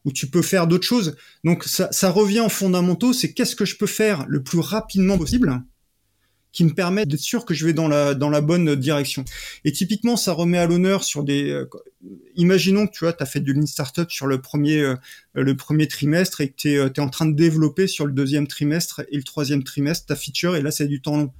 ou tu peux faire d'autres choses. Donc ça, revient en fondamentaux, c'est qu'est-ce que je peux faire le plus rapidement possible qui me permet d'être sûr que je vais dans la dans la bonne direction. Et typiquement, ça remet à l'honneur sur des. Euh, imaginons que tu vois, as fait du lean startup sur le premier le premier trimestre et que tu es, en train de développer sur le deuxième trimestre et le troisième trimestre ta feature et là c'est du temps long.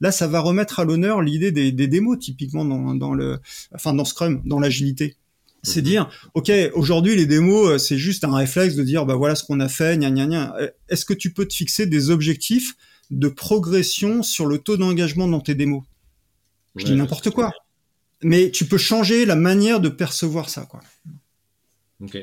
Là, ça va remettre à l'honneur l'idée des, démos, typiquement dans, le, enfin dans Scrum, dans l'agilité. C'est mhm. dire, ok, aujourd'hui les démos, euh, c'est juste un réflexe de dire, bah voilà ce qu'on a fait, gna gna gna. Euh, est-ce que tu peux te fixer des objectifs de progression sur le taux d'engagement dans tes démos. Je dis n'importe quoi, mais tu peux changer la manière de percevoir ça, quoi. Ok.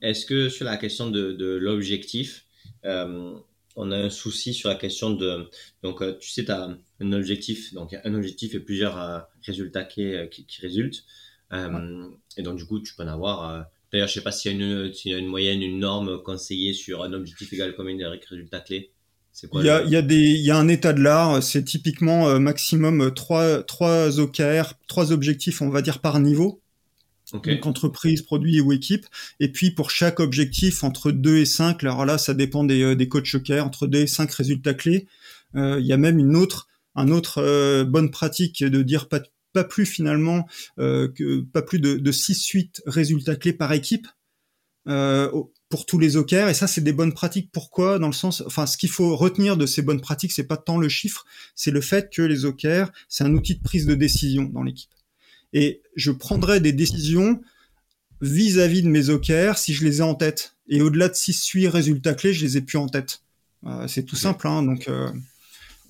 Est-ce que sur la question de, l'objectif, euh, on a un souci sur la question de donc tu sais tu as un objectif donc un objectif et plusieurs euh, résultats clés euh, qui, résultent. Euh, et donc du coup tu peux en avoir d'ailleurs je sais pas s'il y a une y a une moyenne une norme conseillée sur un objectif égal combien de résultats clés il y a, y a y a un état de l'art c'est typiquement maximum trois trois OKR trois objectifs on va dire par niveau donc entreprise, produit ou équipe. Et puis pour chaque objectif, entre 2 et 5, alors là ça dépend des, euh, des coachs OKR, entre 2 et 5 résultats clés. Euh, il y a même une autre, un autre euh, bonne pratique de dire pas, pas plus finalement euh, que pas plus de, de 6-8 résultats clés par équipe. Euh, pour tous les OKR et ça c'est des bonnes pratiques pourquoi? Dans le sens enfin ce qu'il faut retenir de ces bonnes pratiques c'est pas tant le chiffre c'est le fait que les OKR c'est un outil de prise de décision dans l'équipe et je prendrai des décisions vis-à-vis de mes OKR si je les ai en tête. Et au-delà de 6 8 résultats clés, je les ai plus en tête. Euh, c'est tout simple. Hein, donc, euh,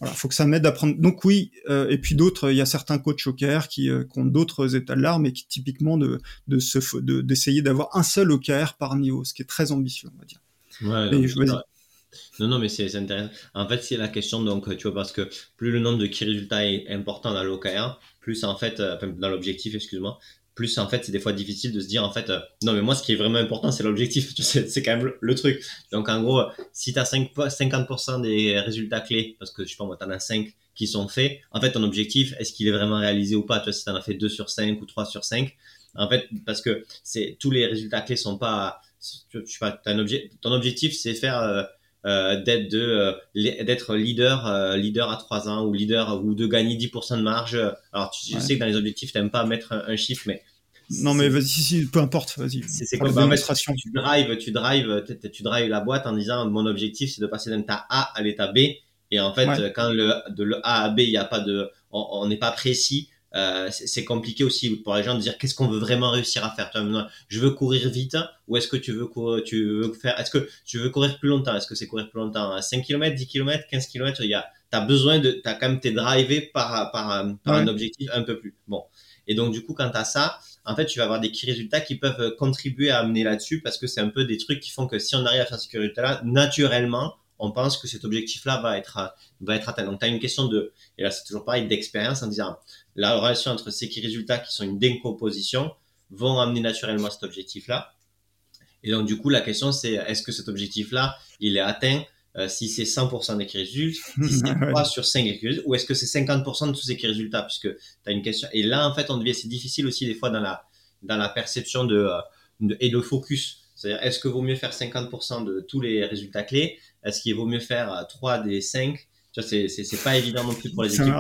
voilà, faut que ça m'aide à prendre. Donc oui, euh, et puis d'autres, il y a certains coachs OKR qui, euh, qui ont d'autres états de l'art, mais qui typiquement de d'essayer d'avoir un seul OKR par niveau, ce qui est très ambitieux, on va dire. Ouais, non, non, mais c'est intéressant. En fait, c'est la question, donc, tu vois, parce que plus le nombre de key résultats est important dans l'OKR, plus en fait, euh, dans l'objectif, excuse-moi, plus en fait c'est des fois difficile de se dire en fait euh, non mais moi ce qui est vraiment important c'est l'objectif (laughs) c'est quand même le, truc. Donc en gros si tu as 5, 50% des résultats clés parce que je sais pas moi tu en as 5 qui sont faits en fait ton objectif est-ce qu'il est vraiment réalisé ou pas? Tu vois si tu en as fait 2 sur 5 ou 3 sur 5 en fait parce que c'est tous les résultats clés sont pas je sais pas un objet, ton objectif c'est faire euh, d'être de d'être leader leader à 3 ans ou leader ou de gagner 10% de marge. Alors tu, sais que dans les objectifs tu n'aimes pas mettre un, chiffre mais non mais vas-y si, peu importe vas-y. C'est comme démonstration. tu drives tu drives tu drives la boîte en disant mon objectif c'est de passer d'un état A à l'état B. Et en fait quand le de le A à B il y a pas de on n'est pas précis euh, c'est compliqué aussi pour les gens de dire qu'est-ce qu'on veut vraiment réussir à faire. Je veux courir vite ou est-ce que tu veux courir, tu veux faire, est-ce que tu veux courir plus longtemps? Est-ce que c'est courir plus longtemps 5 km, 10 km, 15 km Il y a, t'as besoin de, t'as quand même t'es drivé par par, par un objectif un peu plus. Bon. Et donc du coup quand t'as ça, en fait tu vas avoir des key résultats qui peuvent contribuer à amener là-dessus parce que c'est un peu des trucs qui font que si on arrive à faire ces résultats-là, naturellement on pense que cet objectif-là va être, va être atteint. Donc, tu as une question de, et là, c'est toujours pareil, d'expérience en disant, la relation entre ces résultats qui sont une décomposition vont amener naturellement cet objectif-là. Et donc, du coup, la question, c'est, est-ce que cet objectif-là, il est atteint euh, si c'est 100% des résultats, si (laughs) c'est 3 sur 5 résultats, ou est-ce que c'est 50% de tous ces résultats, puisque tu as une question. Et là, en fait, on devient, c'est difficile aussi des fois dans la, dans la perception de, euh, de et le focus. C'est-à-dire, est-ce que vaut mieux faire 50% de tous les résultats clés Est-ce qu'il vaut mieux faire 3 des 5 c'est, c'est, pas évident non plus pour les équipes.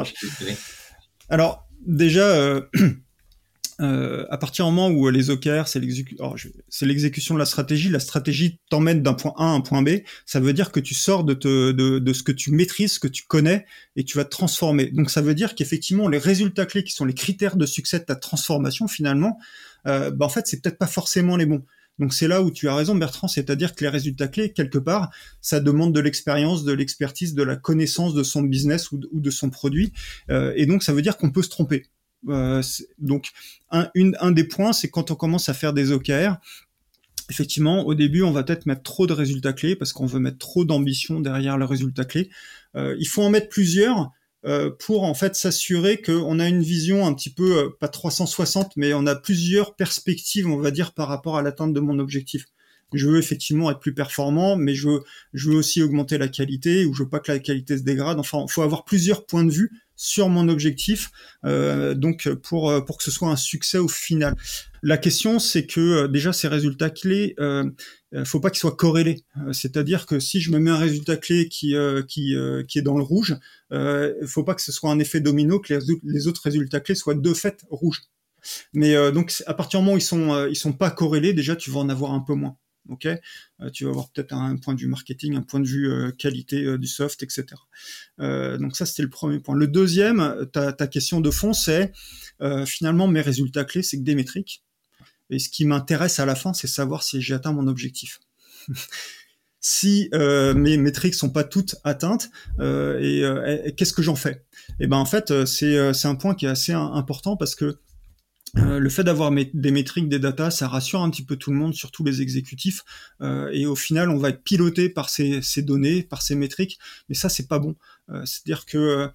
Alors, déjà, euh, (clears throat) euh, à partir du moment où les OKR, c'est, l'exécution de la stratégie, la stratégie t'emmène d'un point A à un point B, ça veut dire que tu sors de, de, ce que tu maîtrises, ce que tu connais, et tu vas te transformer. Donc ça veut dire qu'effectivement, les résultats clés qui sont les critères de succès de ta transformation, finalement, euh, bah, en fait, c'est peut-être pas forcément les bons. Donc c'est là où tu as raison Bertrand, c'est-à-dire que les résultats clés, quelque part, ça demande de l'expérience, de l'expertise, de la connaissance de son business ou de, son produit. Euh, et donc ça veut dire qu'on peut se tromper. Euh, donc un, des points, c'est quand on commence à faire des OKR, effectivement, au début, on va peut-être mettre trop de résultats clés parce qu'on veut mettre trop d'ambition derrière le résultat clé. Euh, il faut en mettre plusieurs pour en fait s'assurer qu'on a une vision un petit peu euh, pas 360 mais on a plusieurs perspectives on va dire par rapport à l'atteinte de mon objectif. Je veux effectivement être plus performant mais je veux je veux aussi augmenter la qualité ou je veux pas que la qualité se dégrade. Enfin il faut avoir plusieurs points de vue sur mon objectif euh, donc pour euh, pour que ce soit un succès au final la question c'est que déjà ces résultats clés euh, faut pas qu'ils soient corrélés. C'est-à-dire que si je me mets un résultat clé qui est dans le rouge, euh, faut pas que ce soit un effet domino, que les, autres résultats clés soient de fait rouges. Mais euh, donc à partir du moment où ils sont euh, sont pas corrélés, déjà tu vas en avoir un peu moins. Ok, tu vas avoir peut-être un, point de vue marketing, un point de vue qualité du soft, etc. donc ça c'était le premier point. Le deuxième, ta, ta question de fond, c'est finalement mes résultats clés, c'est que des métriques. Et ce qui m'intéresse à la fin, c'est savoir si j'ai atteint mon objectif. (laughs) si euh, mes métriques sont pas toutes atteintes euh, euh, et, qu'est-ce que j'en fais? Et eh ben en fait c'est un point qui est assez important parce que le fait d'avoir des métriques, des datas, ça rassure un petit peu tout le monde, surtout les exécutifs. et au final, on va être piloté par ces, ces données, par ces métriques. Mais ça, c'est pas bon. C'est-à-dire que,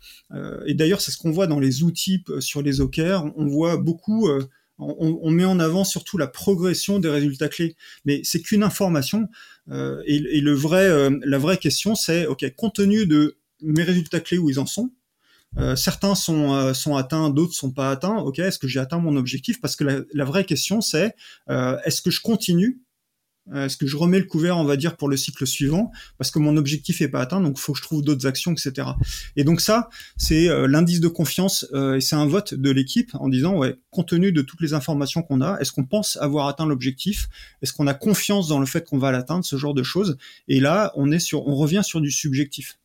et d'ailleurs, c'est ce qu'on voit dans les outils sur les OKR. On voit beaucoup on, met en avant surtout la progression des résultats clés, mais c'est qu'une information. Euh, et, le vrai, euh, la vraie question, c'est ok, compte tenu de mes résultats clés où ils en sont, euh, certains sont, euh, sont atteints, d'autres sont pas atteints. Ok, est-ce que j'ai atteint mon objectif? Parce que la, vraie question, c'est est-ce que je continue euh, est-ce que je remets le couvert, on va dire, pour le cycle suivant, parce que mon objectif est pas atteint, donc faut que je trouve d'autres actions, etc. Et donc ça, c'est euh, l'indice de confiance, euh, et c'est un vote de l'équipe en disant, ouais, compte tenu de toutes les informations qu'on a, est-ce qu'on pense avoir atteint l'objectif? Est-ce qu'on a confiance dans le fait qu'on va l'atteindre, ce genre de choses Et là, on est sur, on revient sur du subjectif.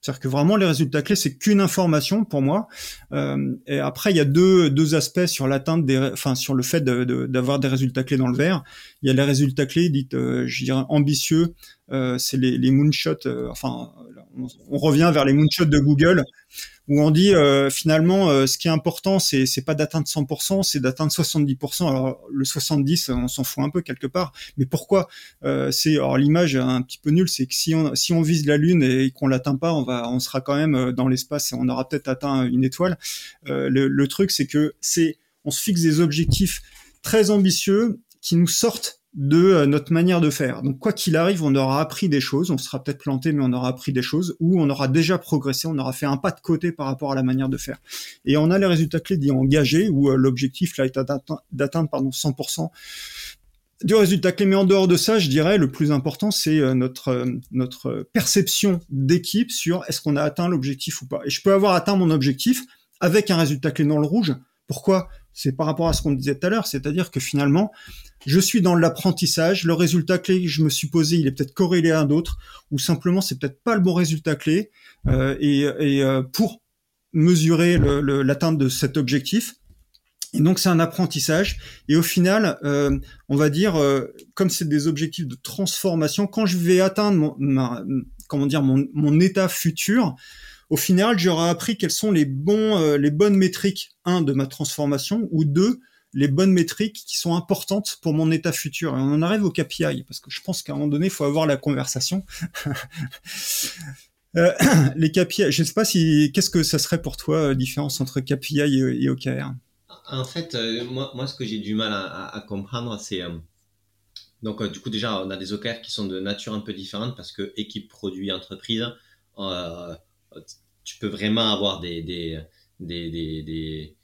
C'est-à-dire que vraiment les résultats clés, c'est qu'une information pour moi. Euh, et après, il y a deux, deux aspects sur l'atteinte des, enfin sur le fait d'avoir de, des résultats clés dans le vert. Il y a les résultats clés dites, euh, je dirais ambitieux. Euh, c'est les, moonshots. Euh, enfin, on, revient vers les moonshots de Google où on dit euh, finalement ce qui est important c'est pas d'atteindre 100%, c'est d'atteindre 70%. Alors le 70 on s'en fout un peu quelque part, mais pourquoi C'est alors l'image un petit peu nulle, c'est que si on si on vise la lune et qu'on l'atteint pas, on va on sera quand même dans l'espace et on aura peut-être atteint une étoile. le, le truc c'est que c'est on se fixe des objectifs très ambitieux qui nous sortent de euh, notre manière de faire. Donc quoi qu'il arrive, on aura appris des choses, on sera peut-être planté, mais on aura appris des choses, ou on aura déjà progressé, on aura fait un pas de côté par rapport à la manière de faire. Et on a les résultats clés d'y engager, où euh, l'objectif là est d'atteindre pardon 100% du résultat clé. Mais en dehors de ça, je dirais le plus important, c'est euh, notre notre perception d'équipe sur est-ce qu'on a atteint l'objectif ou pas. Et je peux avoir atteint mon objectif avec un résultat clé dans le rouge. Pourquoi? C'est par rapport à ce qu'on disait tout à l'heure, c'est-à-dire que finalement, je suis dans l'apprentissage, le résultat clé que je me suis posé, il est peut-être corrélé à un autre, ou simplement c'est peut-être pas le bon résultat clé, euh, et, euh, pour mesurer l'atteinte de cet objectif. Et donc c'est un apprentissage. Et au final, euh, on va dire, comme c'est des objectifs de transformation, quand je vais atteindre mon, comment dire, mon, mon état futur, au final, j'aurai appris quelles sont les bons, les bonnes métriques, un, de ma transformation, ou deux, les bonnes métriques qui sont importantes pour mon état futur. Et on en arrive au KPI, parce que je pense qu'à un moment donné, il faut avoir la conversation. (laughs) euh, (clears throat) les KPI, je ne sais pas si, qu'est-ce que ça serait pour toi, la euh, différence entre KPI et, OKR En fait, euh, moi, moi, ce que j'ai du mal à, comprendre, c'est... Euh, donc, du coup, déjà, on a des OKR qui sont de nature un peu différente, parce que équipe, produit, entreprise, tu peux vraiment avoir des, des, des, des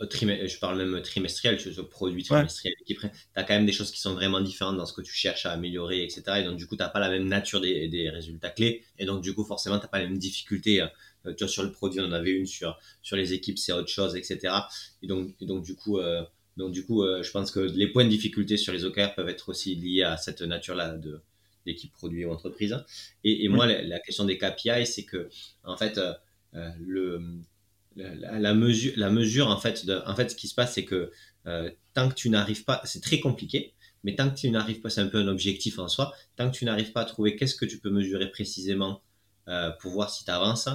je parle même trimestriel, vois, produit trimestriel, tu as quand même des choses qui sont vraiment différentes dans ce que tu cherches à améliorer, etc. Et donc, du coup, tu n'as pas la même nature des, des, résultats clés. Et donc, du coup, forcément, tu n'as pas les mêmes difficultés. Euh, tu vois, sur le produit, on en avait une, sur, sur les équipes, c'est autre chose, etc. Et donc, et donc du coup, euh, donc, du coup euh, je pense que les points de difficulté sur les OKR peuvent être aussi liés à cette nature-là de d'équipe produit ou entreprise. Et, et moi, la, la, question des KPI, c'est que, en fait, le la, mesure, la mesure en fait, de, en fait, ce qui se passe, c'est que euh, tant que tu n'arrives pas, c'est très compliqué, mais tant que tu n'arrives pas, c'est un peu un objectif en soi, tant que tu n'arrives pas à trouver qu'est-ce que tu peux mesurer précisément euh, pour voir si tu avances,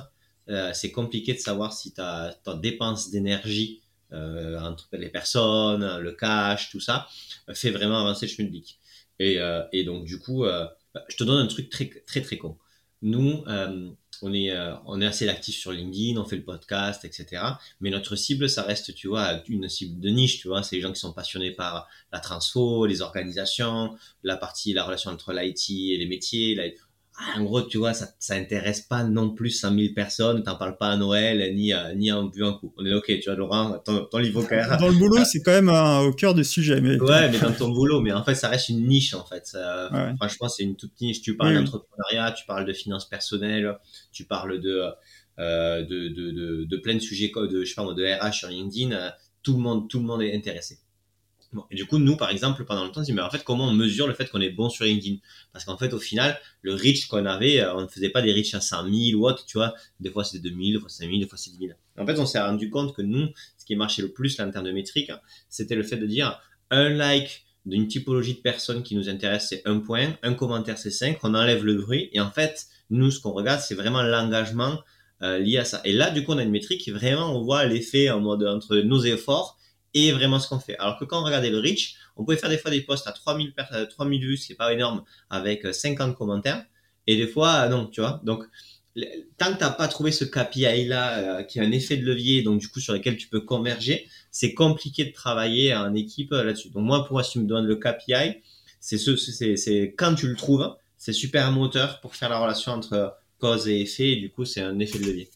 euh, c'est compliqué de savoir si ta, ta dépense d'énergie entre les personnes, le cash, tout ça, fait vraiment avancer le schmilblick. Et, et donc, du coup, je te donne un truc très, très, très con. Nous, on est, euh, on est assez actif sur LinkedIn, on fait le podcast, etc. Mais notre cible, ça reste, tu vois, une cible de niche, tu vois. C'est les gens qui sont passionnés par la transfo, les organisations, la partie, la relation entre l'IT et les métiers, en gros, tu vois, ça, ça intéresse pas non plus 100 000 personnes, t'en parles pas à Noël, ni, à, ni en un coup. On est ok, tu vois, Laurent, ton, ton livre Dans le boulot, c'est quand même au cœur du sujet, mais. Ouais, mais dans ton boulot, mais en fait, ça reste une niche, en fait. Franchement, c'est une toute niche. Tu parles d'entrepreneuriat, tu parles de finances personnelles, tu parles de, euh, de, de, de, de, plein de sujets, de, je sais pas, de RH sur LinkedIn. Euh, tout le monde, tout le monde est intéressé. Bon, et du coup, nous, par exemple, pendant le temps, on dit, mais en fait, comment on mesure le fait qu'on est bon sur LinkedIn? Parce qu'en fait, au final, le reach qu'on avait, euh, on ne faisait pas des reach à 100 000 ou autre, tu vois. Des fois, c'était 2000, des fois, c'est 1000, des fois, c'est 10 000. En fait, on s'est rendu compte que nous, ce qui marchait le plus là, en termes de métriques, c'était le fait de dire un like d'une typologie de personnes qui nous intéresse, c'est un point, un commentaire, c'est 5, on enlève le bruit. Et en fait, nous, ce qu'on regarde, c'est vraiment l'engagement euh, lié à ça. Et là, du coup, on a une métrique qui vraiment, on voit l'effet en mode entre nos efforts et vraiment ce qu'on fait. Alors que quand on regardait le reach, on pouvait faire des fois des posts à 3000, 3000 vues, ce qui est pas énorme, avec 50 euh, commentaires, et des fois, euh, non, tu vois. Donc, tant que t'as pas trouvé ce KPI là, euh, qui a un effet de levier, donc du coup sur lequel tu peux converger, c'est compliqué de travailler en équipe là-dessus. Donc moi, pour moi, si tu me donnes le KPI, c'est ce, c'est quand tu le trouves, c'est super moteur pour faire la relation entre cause et effet, et du coup, c'est un effet de levier.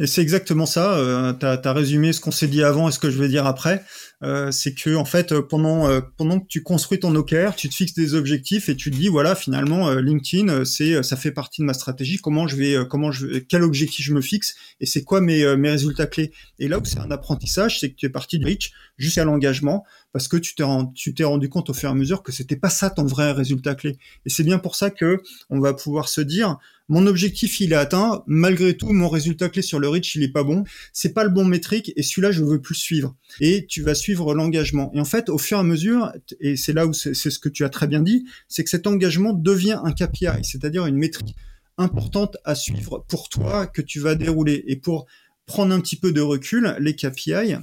Et c'est exactement ça. Euh, tu résumé ce qu'on s'est dit avant et ce que je vais dire après. Euh, c'est que en fait, pendant euh, pendant que tu construis ton OKR, tu te fixes des objectifs et tu te dis voilà, finalement, euh, LinkedIn, c'est ça fait partie de ma stratégie. Comment je vais, comment je, quel objectif je me fixe et c'est quoi mes mes résultats clés. Et là où c'est un apprentissage, c'est que tu es parti du reach jusqu'à l'engagement parce que tu t'es tu t'es rendu compte au fur et à mesure que c'était pas ça ton vrai résultat clé. Et c'est bien pour ça que on va pouvoir se dire mon objectif il est atteint, malgré tout mon résultat clé sur le reach il est pas bon, c'est pas le bon métrique et celui-là je veux plus suivre. Et tu vas suivre l'engagement. Et en fait, au fur et à mesure, et c'est là où c'est ce que tu as très bien dit, c'est que cet engagement devient un KPI, c'est-à-dire une métrique importantes à suivre pour toi que tu vas dérouler. Et pour prendre un petit peu de recul, les KPI,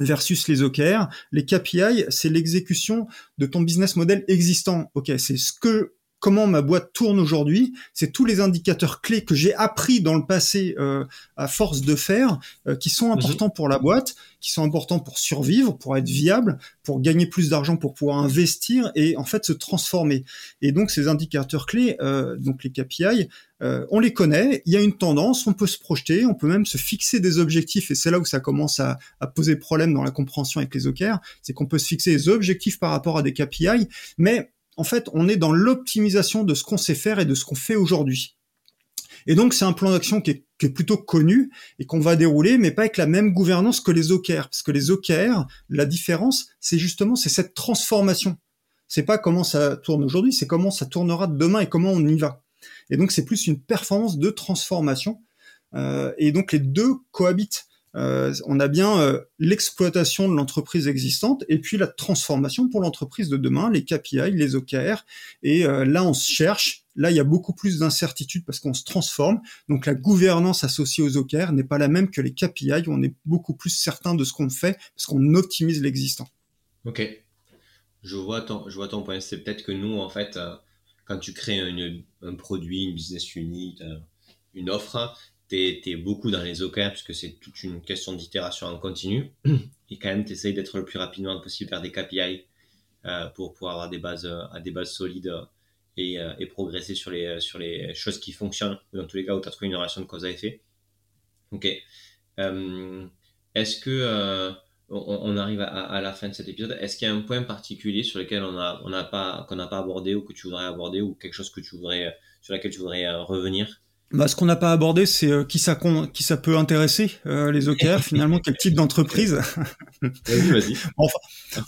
versus les OKR. Les KPI, c'est l'exécution de ton business model existant. Ok, c'est ce que comment ma boîte tourne aujourd'hui, c'est tous les indicateurs clés que j'ai appris dans le passé euh, à force de faire, euh, qui sont mhm. importants pour la boîte, qui sont importants pour survivre, pour être viable, pour gagner plus d'argent, pour pouvoir investir et en fait se transformer. Et donc ces indicateurs clés, euh, donc les KPI, on les connaît, il y a une tendance, on peut se projeter, on peut même se fixer des objectifs, et c'est là où ça commence à, à, poser problème dans la compréhension avec les OKR, c'est qu'on peut se fixer des objectifs par rapport à des KPI, mais en fait, on est dans l'optimisation de ce qu'on sait faire et de ce qu'on fait aujourd'hui. Et donc, c'est un plan d'action qui est, plutôt connu et qu'on va dérouler, mais pas avec la même gouvernance que les OKR. Parce que les OKR, la différence, c'est justement, c'est cette transformation. C'est pas comment ça tourne aujourd'hui, c'est comment ça tournera demain et comment on y va. Et donc, c'est plus une performance de transformation. Euh, et donc, les deux cohabitent. Euh, on a bien euh, l'exploitation de l'entreprise existante et puis la transformation pour l'entreprise de demain, les KPI, les OKR. Et euh, là, on se cherche. Là, il y a beaucoup plus d'incertitudes parce qu'on se transforme. Donc, la gouvernance associée aux OKR n'est pas la même que les KPI où on est beaucoup plus certain de ce qu'on fait parce qu'on optimise l'existant. Ok. Je vois ton, je vois ton point. C'est peut-être que nous, en fait, quand tu crées un produit, une business unit, une offre, tu es, beaucoup dans les OKR puisque c'est toute une question d'itération en continu. (clears throat) Et quand même, tu essayes d'être le plus rapidement possible vers des KPI euh, pour pouvoir avoir des bases, à des bases solides et, euh, et, progresser sur les, sur les choses qui fonctionnent, dans tous les cas où tu as trouvé une relation de cause à effet. Ok. Euh, est-ce que on, arrive à, la fin de cet épisode Est-ce qu'il y a un point particulier sur lequel on a, on a pas, qu'on n'a pas abordé ou que tu voudrais aborder ou quelque chose que tu voudrais, sur laquelle tu voudrais revenir? Bah, ce qu'on n'a pas abordé, c'est euh, qui ça qui ça peut intéresser euh, les OKR (laughs) finalement, quel type d'entreprise? vas-y, vas-y. (laughs) Enfin,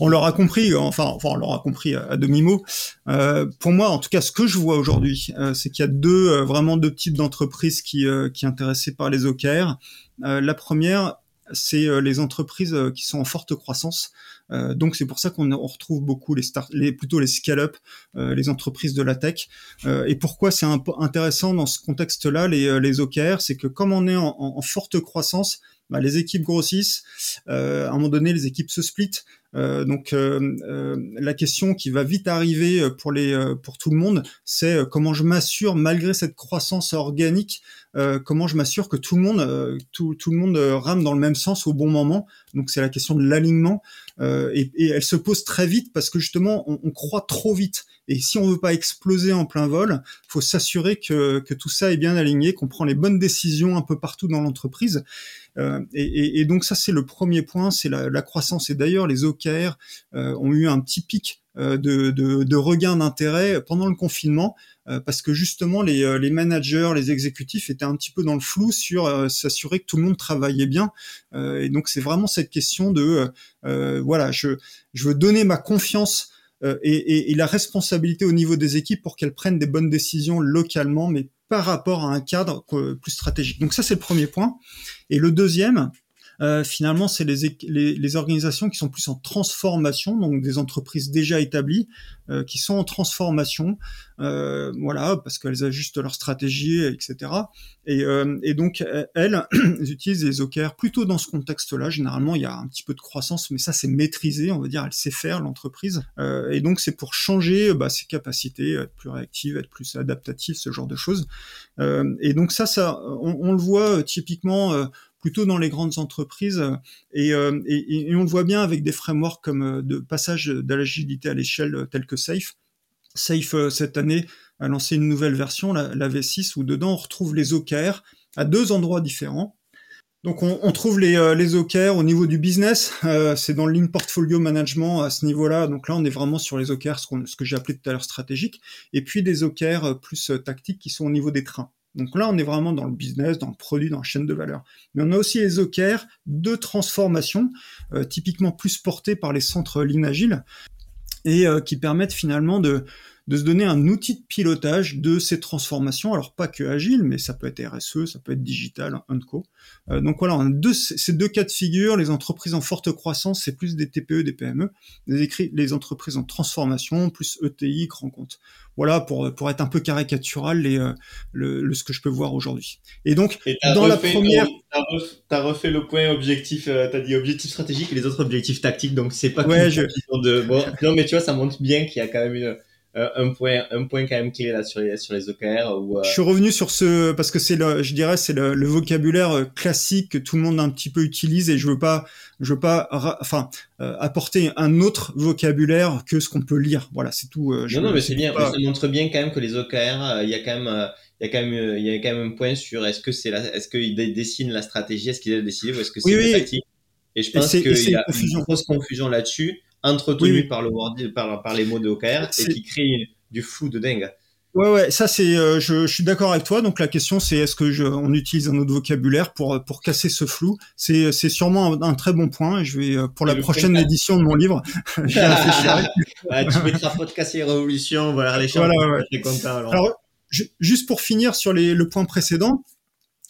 on leur a compris, enfin, enfin, on leur a compris à, demi mot. Euh, pour moi, en tout cas, ce que je vois aujourd'hui, euh, c'est qu'il y a deux vraiment deux types d'entreprises qui qui intéressées par les OKR. la première, c'est les entreprises qui sont en forte croissance. Euh, donc c'est pour ça qu'on retrouve beaucoup les start, les plutôt les scale-up, euh, les entreprises de la tech. Euh, et pourquoi c'est intéressant dans ce contexte-là, les, les OKR, c'est que comme on est en, forte croissance, bah, les équipes grossissent. à un moment donné, les équipes se splitent. Euh, donc euh, euh, la question qui va vite arriver pour les pour tout le monde, c'est comment je m'assure malgré cette croissance organique, comment je m'assure que tout le monde tout, tout le monde rame dans le même sens au bon moment. Donc c'est la question de l'alignement et, elle se pose très vite parce que justement on, croit trop vite. Et si on veut pas exploser en plein vol, faut s'assurer que, que tout ça est bien aligné, qu'on prend les bonnes décisions un peu partout dans l'entreprise. Euh, et, donc ça c'est le premier point, c'est la, croissance. Et d'ailleurs les OKR euh, ont eu un petit pic euh, de, de, de, regain d'intérêt pendant le confinement parce que justement les, les, managers, les exécutifs étaient un petit peu dans le flou sur s'assurer que tout le monde travaillait bien. et donc c'est vraiment cette question de voilà, je, je veux donner ma confiance et, et, et, la responsabilité au niveau des équipes pour qu'elles prennent des bonnes décisions localement, mais par rapport à un cadre plus stratégique. Donc ça, c'est le premier point. Et le deuxième, euh, finalement, c'est les, les, les, organisations qui sont plus en transformation, donc des entreprises déjà établies, euh, qui sont en transformation, euh, voilà, parce qu'elles ajustent leur stratégie, etc. Et, euh, et donc, elles, (clears throat) elles, utilisent les OKR plutôt dans ce contexte-là. Généralement, il y a un petit peu de croissance, mais ça, c'est maîtrisé, on va dire, elle sait faire, l'entreprise. Euh, et donc, c'est pour changer bah, ses capacités, être plus réactive, être plus adaptative, ce genre de choses. et donc, ça, ça on, on le voit typiquement plutôt dans les grandes entreprises. Euh, euh, et, on le voit bien avec des frameworks comme euh, de passage de l'agilité à l'échelle telle que Safe. Safe, cette année, a lancé une nouvelle version, la, V6, où dedans on retrouve les OKR à deux endroits différents. Donc on, on trouve les, les OKR au niveau du business, c'est dans le Lean Portfolio Management à ce niveau-là. Donc là on est vraiment sur les OKR, ce, ce que j'ai appelé tout à l'heure stratégique, et puis des OKR plus tactiques qui sont au niveau des trains. Donc là, on est vraiment dans le business, dans le produit, dans la chaîne de valeur. Mais on a aussi les OKR de transformation, euh, typiquement plus portés par les centres Lean et euh, qui permettent finalement de, de se donner un outil de pilotage de ces transformations. Alors pas que agile, mais ça peut être RSE, ça peut être digital, un co. Euh, donc voilà, on a deux, ces deux cas de figure. Les entreprises en forte croissance, c'est plus des TPE, des PME. Les, les entreprises en transformation, plus ETI, grand compte. Voilà pour pour être un peu caricatural les euh, le, ce que je peux voir aujourd'hui. Et donc dans la première, t'as refait, refait, le point objectif, euh, t'as dit objectif stratégique et les autres objectifs tactiques. Donc c'est pas ouais, je... (laughs) de bon, non mais tu vois ça montre bien qu'il y a quand même une un point un point quand même clé là sur les sur les OKR ou je suis revenu sur ce parce que c'est le je dirais c'est le, le, vocabulaire classique que tout le monde un petit peu utilise et je veux pas je veux pas enfin euh, apporter un autre vocabulaire que ce qu'on peut lire. Voilà, c'est tout. Euh, non, non, mais c'est bien. Ça montre bien quand même que les OKR, euh, il y a quand même, il y a quand même, il y a quand même un point sur est-ce que c'est est-ce qu'ils dessinent la stratégie, est-ce qu'ils a décidé ou est-ce que c'est oui, oui. Et je pense qu'il y a une grosse confusion là-dessus, entretenue par le par, par les mots de OKR et qui crée du flou de dingue. Ouais, ouais, ça c'est, euh, je, je, suis d'accord avec toi. Donc la question c'est est-ce que je, on utilise un autre vocabulaire pour pour casser ce flou? C'est c'est sûrement un, très bon point. Je vais euh, pour la prochaine édition de mon livre, (laughs) je (laughs) ah, tu mettras podcast et révolution, voilà les choses. Voilà, ouais. content, alors. alors juste pour finir sur les, le point précédent,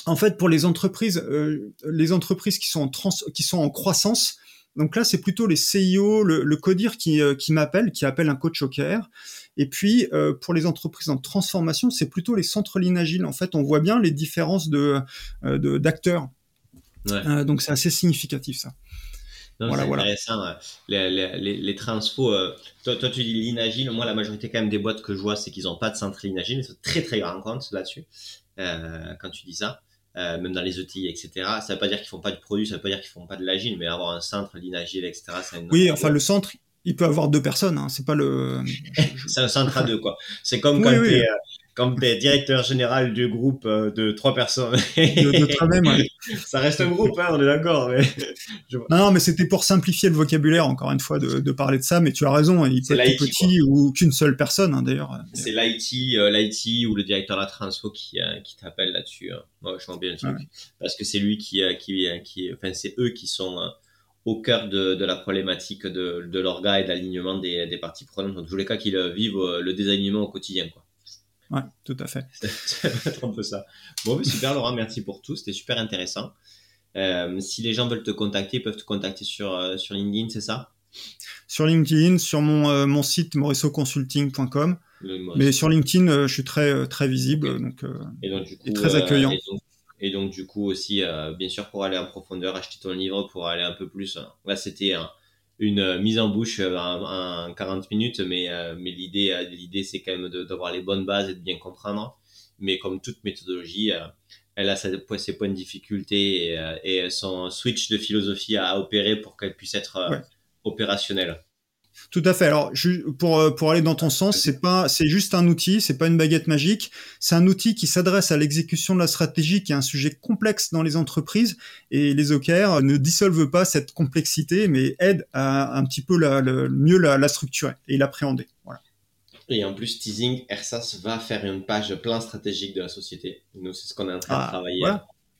en fait pour les entreprises, euh, les entreprises qui sont en trans, qui sont en croissance. Donc là, c'est plutôt les CIO, le, le codir qui, qui m'appelle, qui appelle un coach OKR. Et puis, euh, pour les entreprises en transformation, c'est plutôt les centres lignes agiles. En fait, on voit bien les différences de euh, d'acteurs. Ouais. Euh, donc, c'est assez significatif, ça. voilà, intéressant. Les, les, euh, toi, toi, tu dis ligne agile. Moi, la majorité quand même des boîtes que je vois, c'est qu'ils n'ont pas de centre ligne agile. C'est très, très grand compte là-dessus euh, quand tu dis ça. Euh, même dans les outils, etc. Ça veut pas dire qu'ils font pas du produit, ça veut pas dire qu'ils font pas de l'agile, mais avoir un centre ligne agile, etc. Une oui, enfin, le centre, il peut avoir deux personnes, hein. c'est pas le. (laughs) c'est un centre à deux, quoi. C'est comme quand tu es, euh, directeur général du groupe euh, de trois personnes. de, toi-même, ouais. (laughs) Ça reste un groupe, hein, on est d'accord. Mais... (laughs) Non, mais c'était pour simplifier le vocabulaire, encore une fois, de, de, parler de ça. Mais tu as raison, il peut être petit ou qu'une seule personne, hein, d'ailleurs. C'est l'IT, euh, l'IT ou le directeur de la transfo qui, qui t'appelle là-dessus. Hein. Moi, je vois bien le truc. Parce que c'est lui qui, qui, qui, enfin, c'est eux qui sont au cœur de, de la problématique de, de l'orga et d'alignement des, des parties prenantes. Dans tous les cas, qu'ils vivent euh, le désalignement au quotidien. Quoi. Ouais, tout à fait. C'est (laughs) un peu ça. Bon, super Laurent, merci pour tout. C'était super intéressant. Euh, si les gens veulent te contacter, ils peuvent te contacter sur, euh, sur LinkedIn, c'est ça? Sur LinkedIn, sur mon, euh, mon site morissoconsulting.com. Mais sur LinkedIn, je suis très, très visible donc, et, donc, du coup, et très accueillant. Et donc, et donc, du coup, aussi, bien sûr, pour aller en profondeur, acheter ton livre, pour aller un peu plus. Hein. Là, c'était une euh, mise en bouche euh, en, 40 minutes, mais, mais l'idée, l'idée, c'est quand même d'avoir les bonnes bases et de bien comprendre. Mais comme toute méthodologie, elle a ses, points de difficulté et, et, son switch de philosophie à, opérer pour qu'elle puisse être opérationnelle. Tout à fait. Alors, pour euh, pour aller dans ton sens, c'est pas c'est juste un outil, c'est pas une baguette magique. C'est un outil qui s'adresse à l'exécution de la stratégie, qui est un sujet complexe dans les entreprises. Et les OKR ne dissolvent pas cette complexité, mais aident à un petit peu la, mieux la, la structurer et l'appréhender. Voilà. Et en plus, teasing, Ersas va faire une page plan stratégique de la société. Nous, c'est ce qu'on est en train de ah, travailler.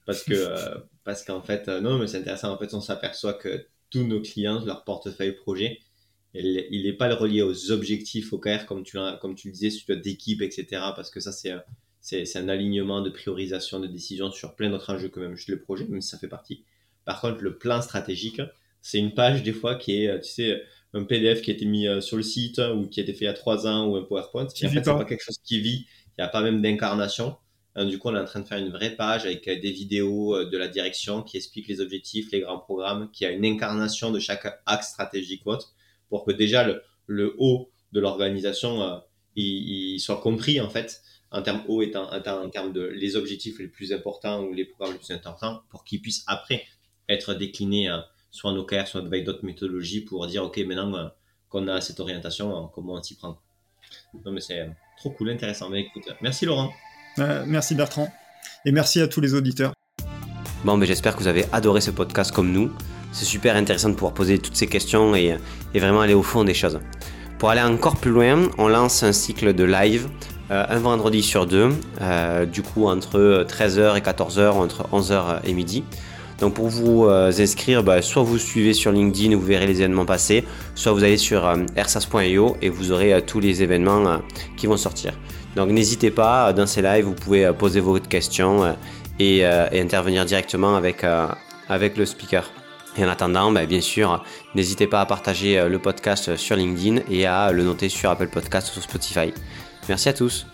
Parce que euh, parce qu'en fait, euh, non, mais c'est intéressant. En fait, on s'aperçoit que tous nos clients, leur portefeuille projet, il n'est pas relié aux objectifs OKR comme tu, comme tu le disais, sur d'équipe, etc. Parce que ça, c'est c'est un alignement de priorisation de décision sur plein d'autres enjeux que même juste le projet, même si ça fait partie. Par contre, le plan stratégique, c'est une page des fois qui est, tu sais, un PDF qui a été mis euh, sur le site ou qui a été fait il y a trois ans ou un PowerPoint. Qui en fait, c'est pas quelque chose qui vit. Il n'y a pas même d'incarnation. Hein, du coup, on est en train de faire une vraie page avec euh, des vidéos euh, de la direction qui expliquent les objectifs, les grands programmes, qui a une incarnation de chaque axe stratégique ou autre pour que déjà le, haut de l'organisation euh, il, soit compris en fait en termes haut étant en, termes de les objectifs les plus importants ou les programmes les plus importants pour qu'ils puissent après être déclinés euh, soit en OKR soit avec d'autres méthodologies pour dire ok maintenant euh, qu'on a cette orientation comment on s'y prend. Non mais c'est trop cool intéressant. Mais écoute merci Laurent. Merci Bertrand. Et merci à tous les auditeurs. Bon mais j'espère que vous avez adoré ce podcast comme nous c'est super intéressant de pouvoir poser toutes ces questions et, vraiment aller au fond des choses. Pour aller encore plus loin, on lance un cycle de live euh, un vendredi sur deux, euh, du coup entre 13h et 14h, entre 11h et midi. Donc pour vous inscrire, bah, soit vous suivez sur LinkedIn, vous verrez les événements passer, soit vous allez sur ersas.io et vous aurez tous les événements qui vont sortir. Donc n'hésitez pas, dans ces lives, vous pouvez poser vos questions et, et intervenir directement avec le speaker. Et en attendant, bah, bien sûr, n'hésitez pas à partager le podcast sur LinkedIn et à le noter sur Apple Podcast ou sur Spotify. Merci à tous.